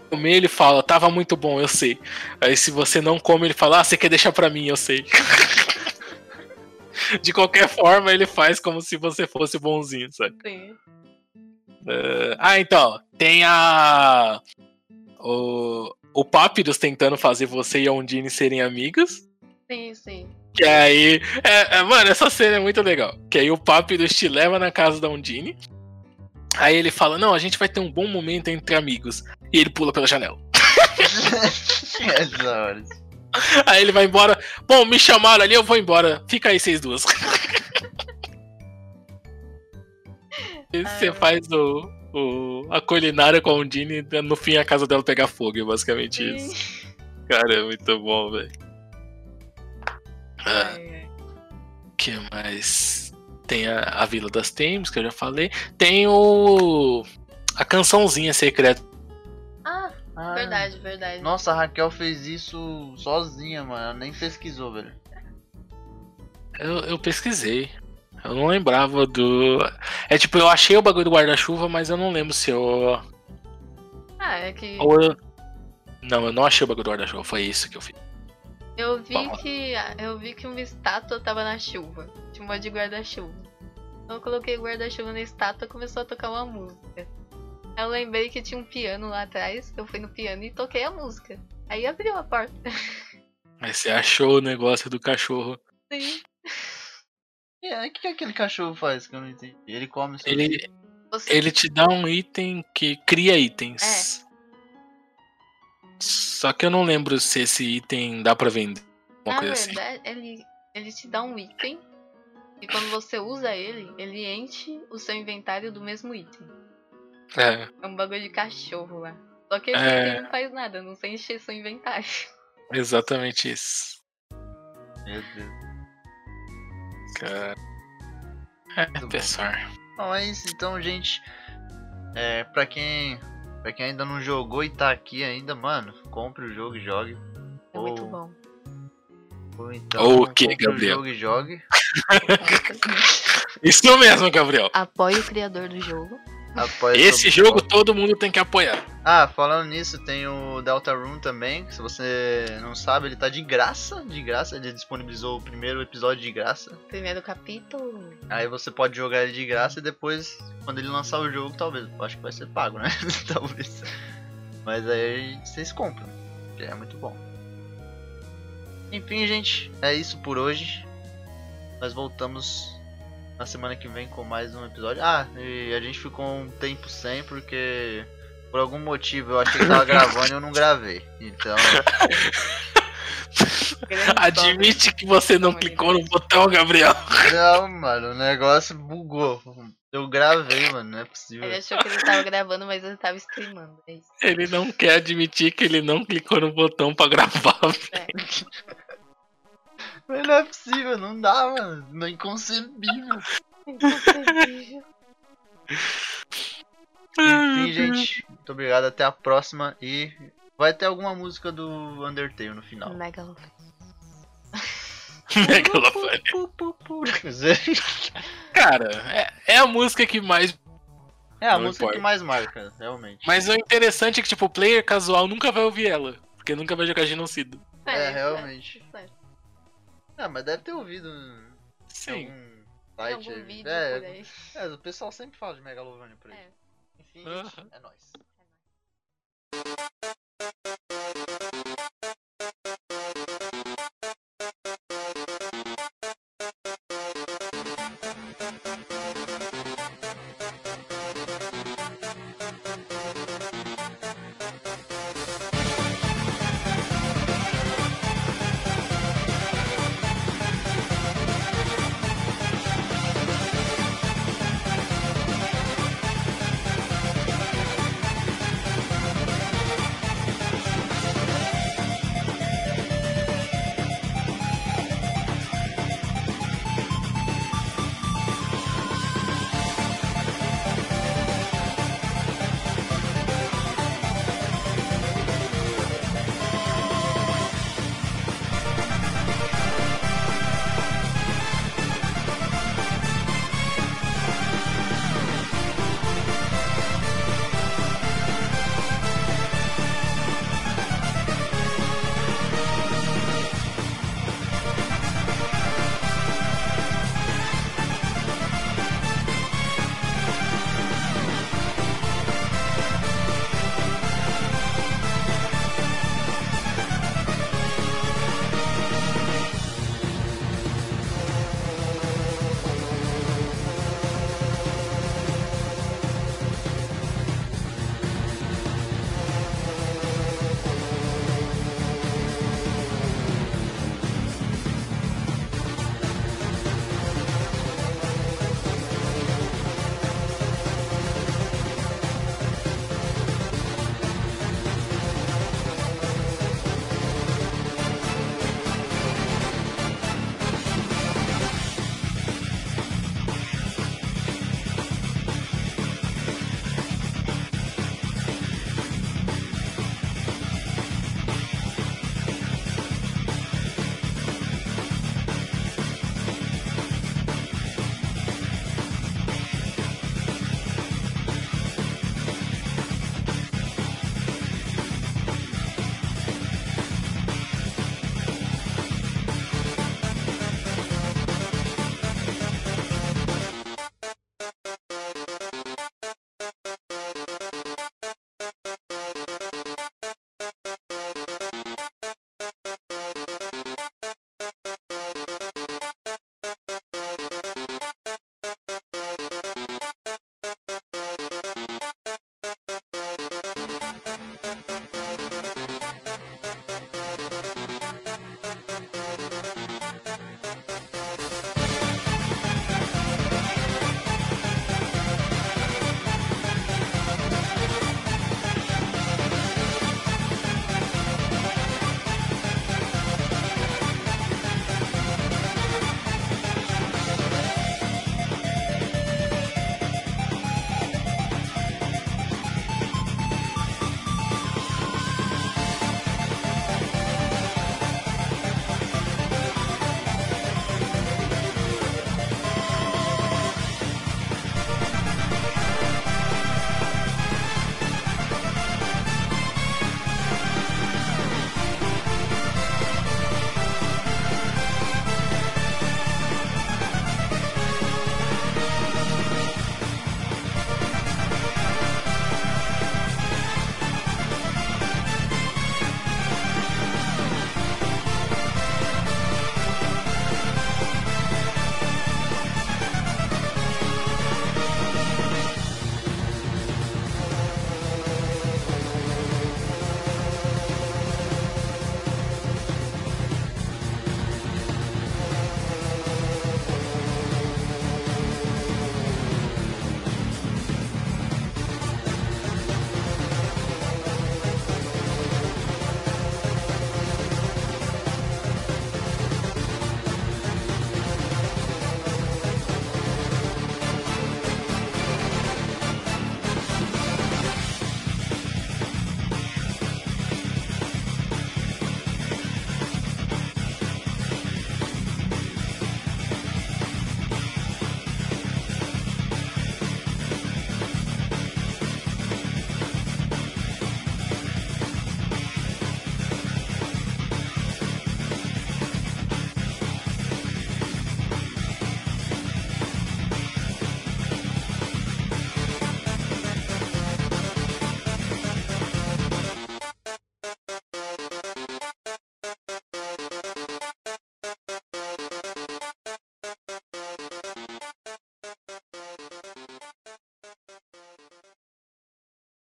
comer, ele fala, tava muito bom, eu sei. Aí se você não come, ele fala, ah, você quer deixar pra mim, eu sei. [laughs] De qualquer forma, ele faz como se você fosse bonzinho, sabe? Sim. Eh, ah, então, tem a. O, o Papyrus tentando fazer você e a Undine serem amigas. Sim, sim. Que aí. É, é, mano, essa cena é muito legal. Que aí o Papyrus te leva na casa da Undine. Aí ele fala: Não, a gente vai ter um bom momento entre amigos. E ele pula pela janela. [laughs] [laughs] é da hora. [laughs] Aí ele vai embora. Bom, me chamaram ali, eu vou embora. Fica aí, vocês duas. [laughs] e você faz o, o, a culinária com a Undine. No fim, a casa dela pega fogo. É basicamente isso. Sim. Cara, é muito bom, velho. Ah, Ai, ai. que mais? Tem a, a Vila das Thames, que eu já falei. Tem o. A cançãozinha secreta. Ah, Ah, verdade, verdade. Nossa, a Raquel fez isso sozinha, mano. Ela nem pesquisou, velho. Eu, eu pesquisei. Eu não lembrava do. É tipo, eu achei o bagulho do guarda-chuva, mas eu não lembro se eu. Ah, é que Ou eu... Não, eu não achei o bagulho do guarda-chuva. Foi isso que eu fiz. eu vi Bom. que eu vi que uma estátua tava na chuva. Tinha uma de guarda-chuva. Então eu coloquei o guarda-chuva na estátua e começou a tocar uma música. Eu lembrei que tinha um piano lá atrás. Eu fui no piano e toquei a música. Aí abriu a porta. Mas você achou o negócio do cachorro. Sim. E aí, o que, que aquele cachorro faz que eu não entendi? Ele come isso. Ele, Você ele te dá um item que cria itens. Só que eu não lembro se esse item dá pra vender. Uma Na coisa assim. verdade, ele, ele te dá um item. E quando você usa ele, ele enche o seu inventário do mesmo item. É, É um bagulho de cachorro lá. Só que esse É. não faz nada, não sei encher seu inventário. exatamente isso. Meu Deus. Cara. É, Muito pessoal. Bom, é isso então, gente. É, pra quem, pra quem ainda não jogou e tá aqui ainda, mano, compre o jogo e jogue. É muito Ou- bom. Ou então, Ou o quê, compre Gabriel? o jogo e jogue. [laughs] Isso mesmo, Gabriel. Apoie o criador do jogo. Apoie Esse jogo todo mundo tem que apoiar. Ah, falando nisso, tem o Deltarune também. Se você não sabe, ele tá de graça. De graça, ele disponibilizou o primeiro episódio de graça. Primeiro capítulo. Aí você pode jogar ele de graça e depois, quando ele lançar o jogo, talvez. Acho que vai ser pago, né? [laughs] talvez. Mas aí vocês compram. Que é muito bom. Enfim, gente, é isso por hoje. Nós voltamos na semana que vem com mais um episódio. Ah, e a gente ficou um tempo sem porque por algum motivo eu achei que tava [laughs] gravando e eu não gravei. Então, Admite que você não clicou no botão, Gabriel. não, mano, o negócio bugou. Eu gravei, mano, não é possível. Ele achou que ele tava gravando, mas ele tava streamando. É isso. Ele não quer admitir que ele não clicou no botão pra gravar. É. Mas não é possível, não dá, mano. Não é inconcebível. Inconcebível. Enfim, gente, muito obrigado. Até a próxima. E vai ter alguma música do Undertale no final. Megalofone. [laughs] Megalofone. Cara, é, é a música que mais. É a Não música importa. que mais marca, realmente. Mas o interessante é que, tipo, o player casual nunca vai ouvir ela. Porque nunca vai jogar Genocido. É, isso realmente. é. Ah, mas deve ter ouvido em Sim. algum site. algum aí. vídeo é, por aí. é, o pessoal sempre fala de Megalovania por aí. É. Enfim, Aham. gente, é nóis.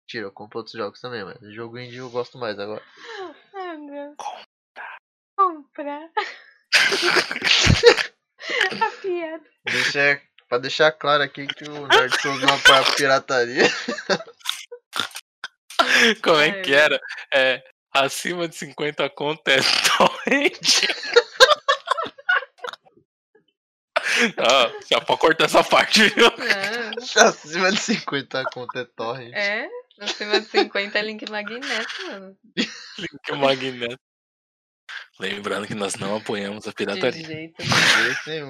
Tira, eu compro outros jogos também, mas jogo indie eu gosto mais agora. Ai, meu Deus. Comprar. A piada. Deixa, pra deixar claro aqui que o Nerd Souls não apoia pirataria. [laughs] Como é Ai, que era? É, acima de 50 conto é torrent. [laughs] ah, já pode cortar essa parte, viu? Não, Acima de 50 conta é torrent. é, acima de 50 é link magneto, mano. Que magneto. Lembrando que nós não apoiamos a pirataria. De jeito nenhum.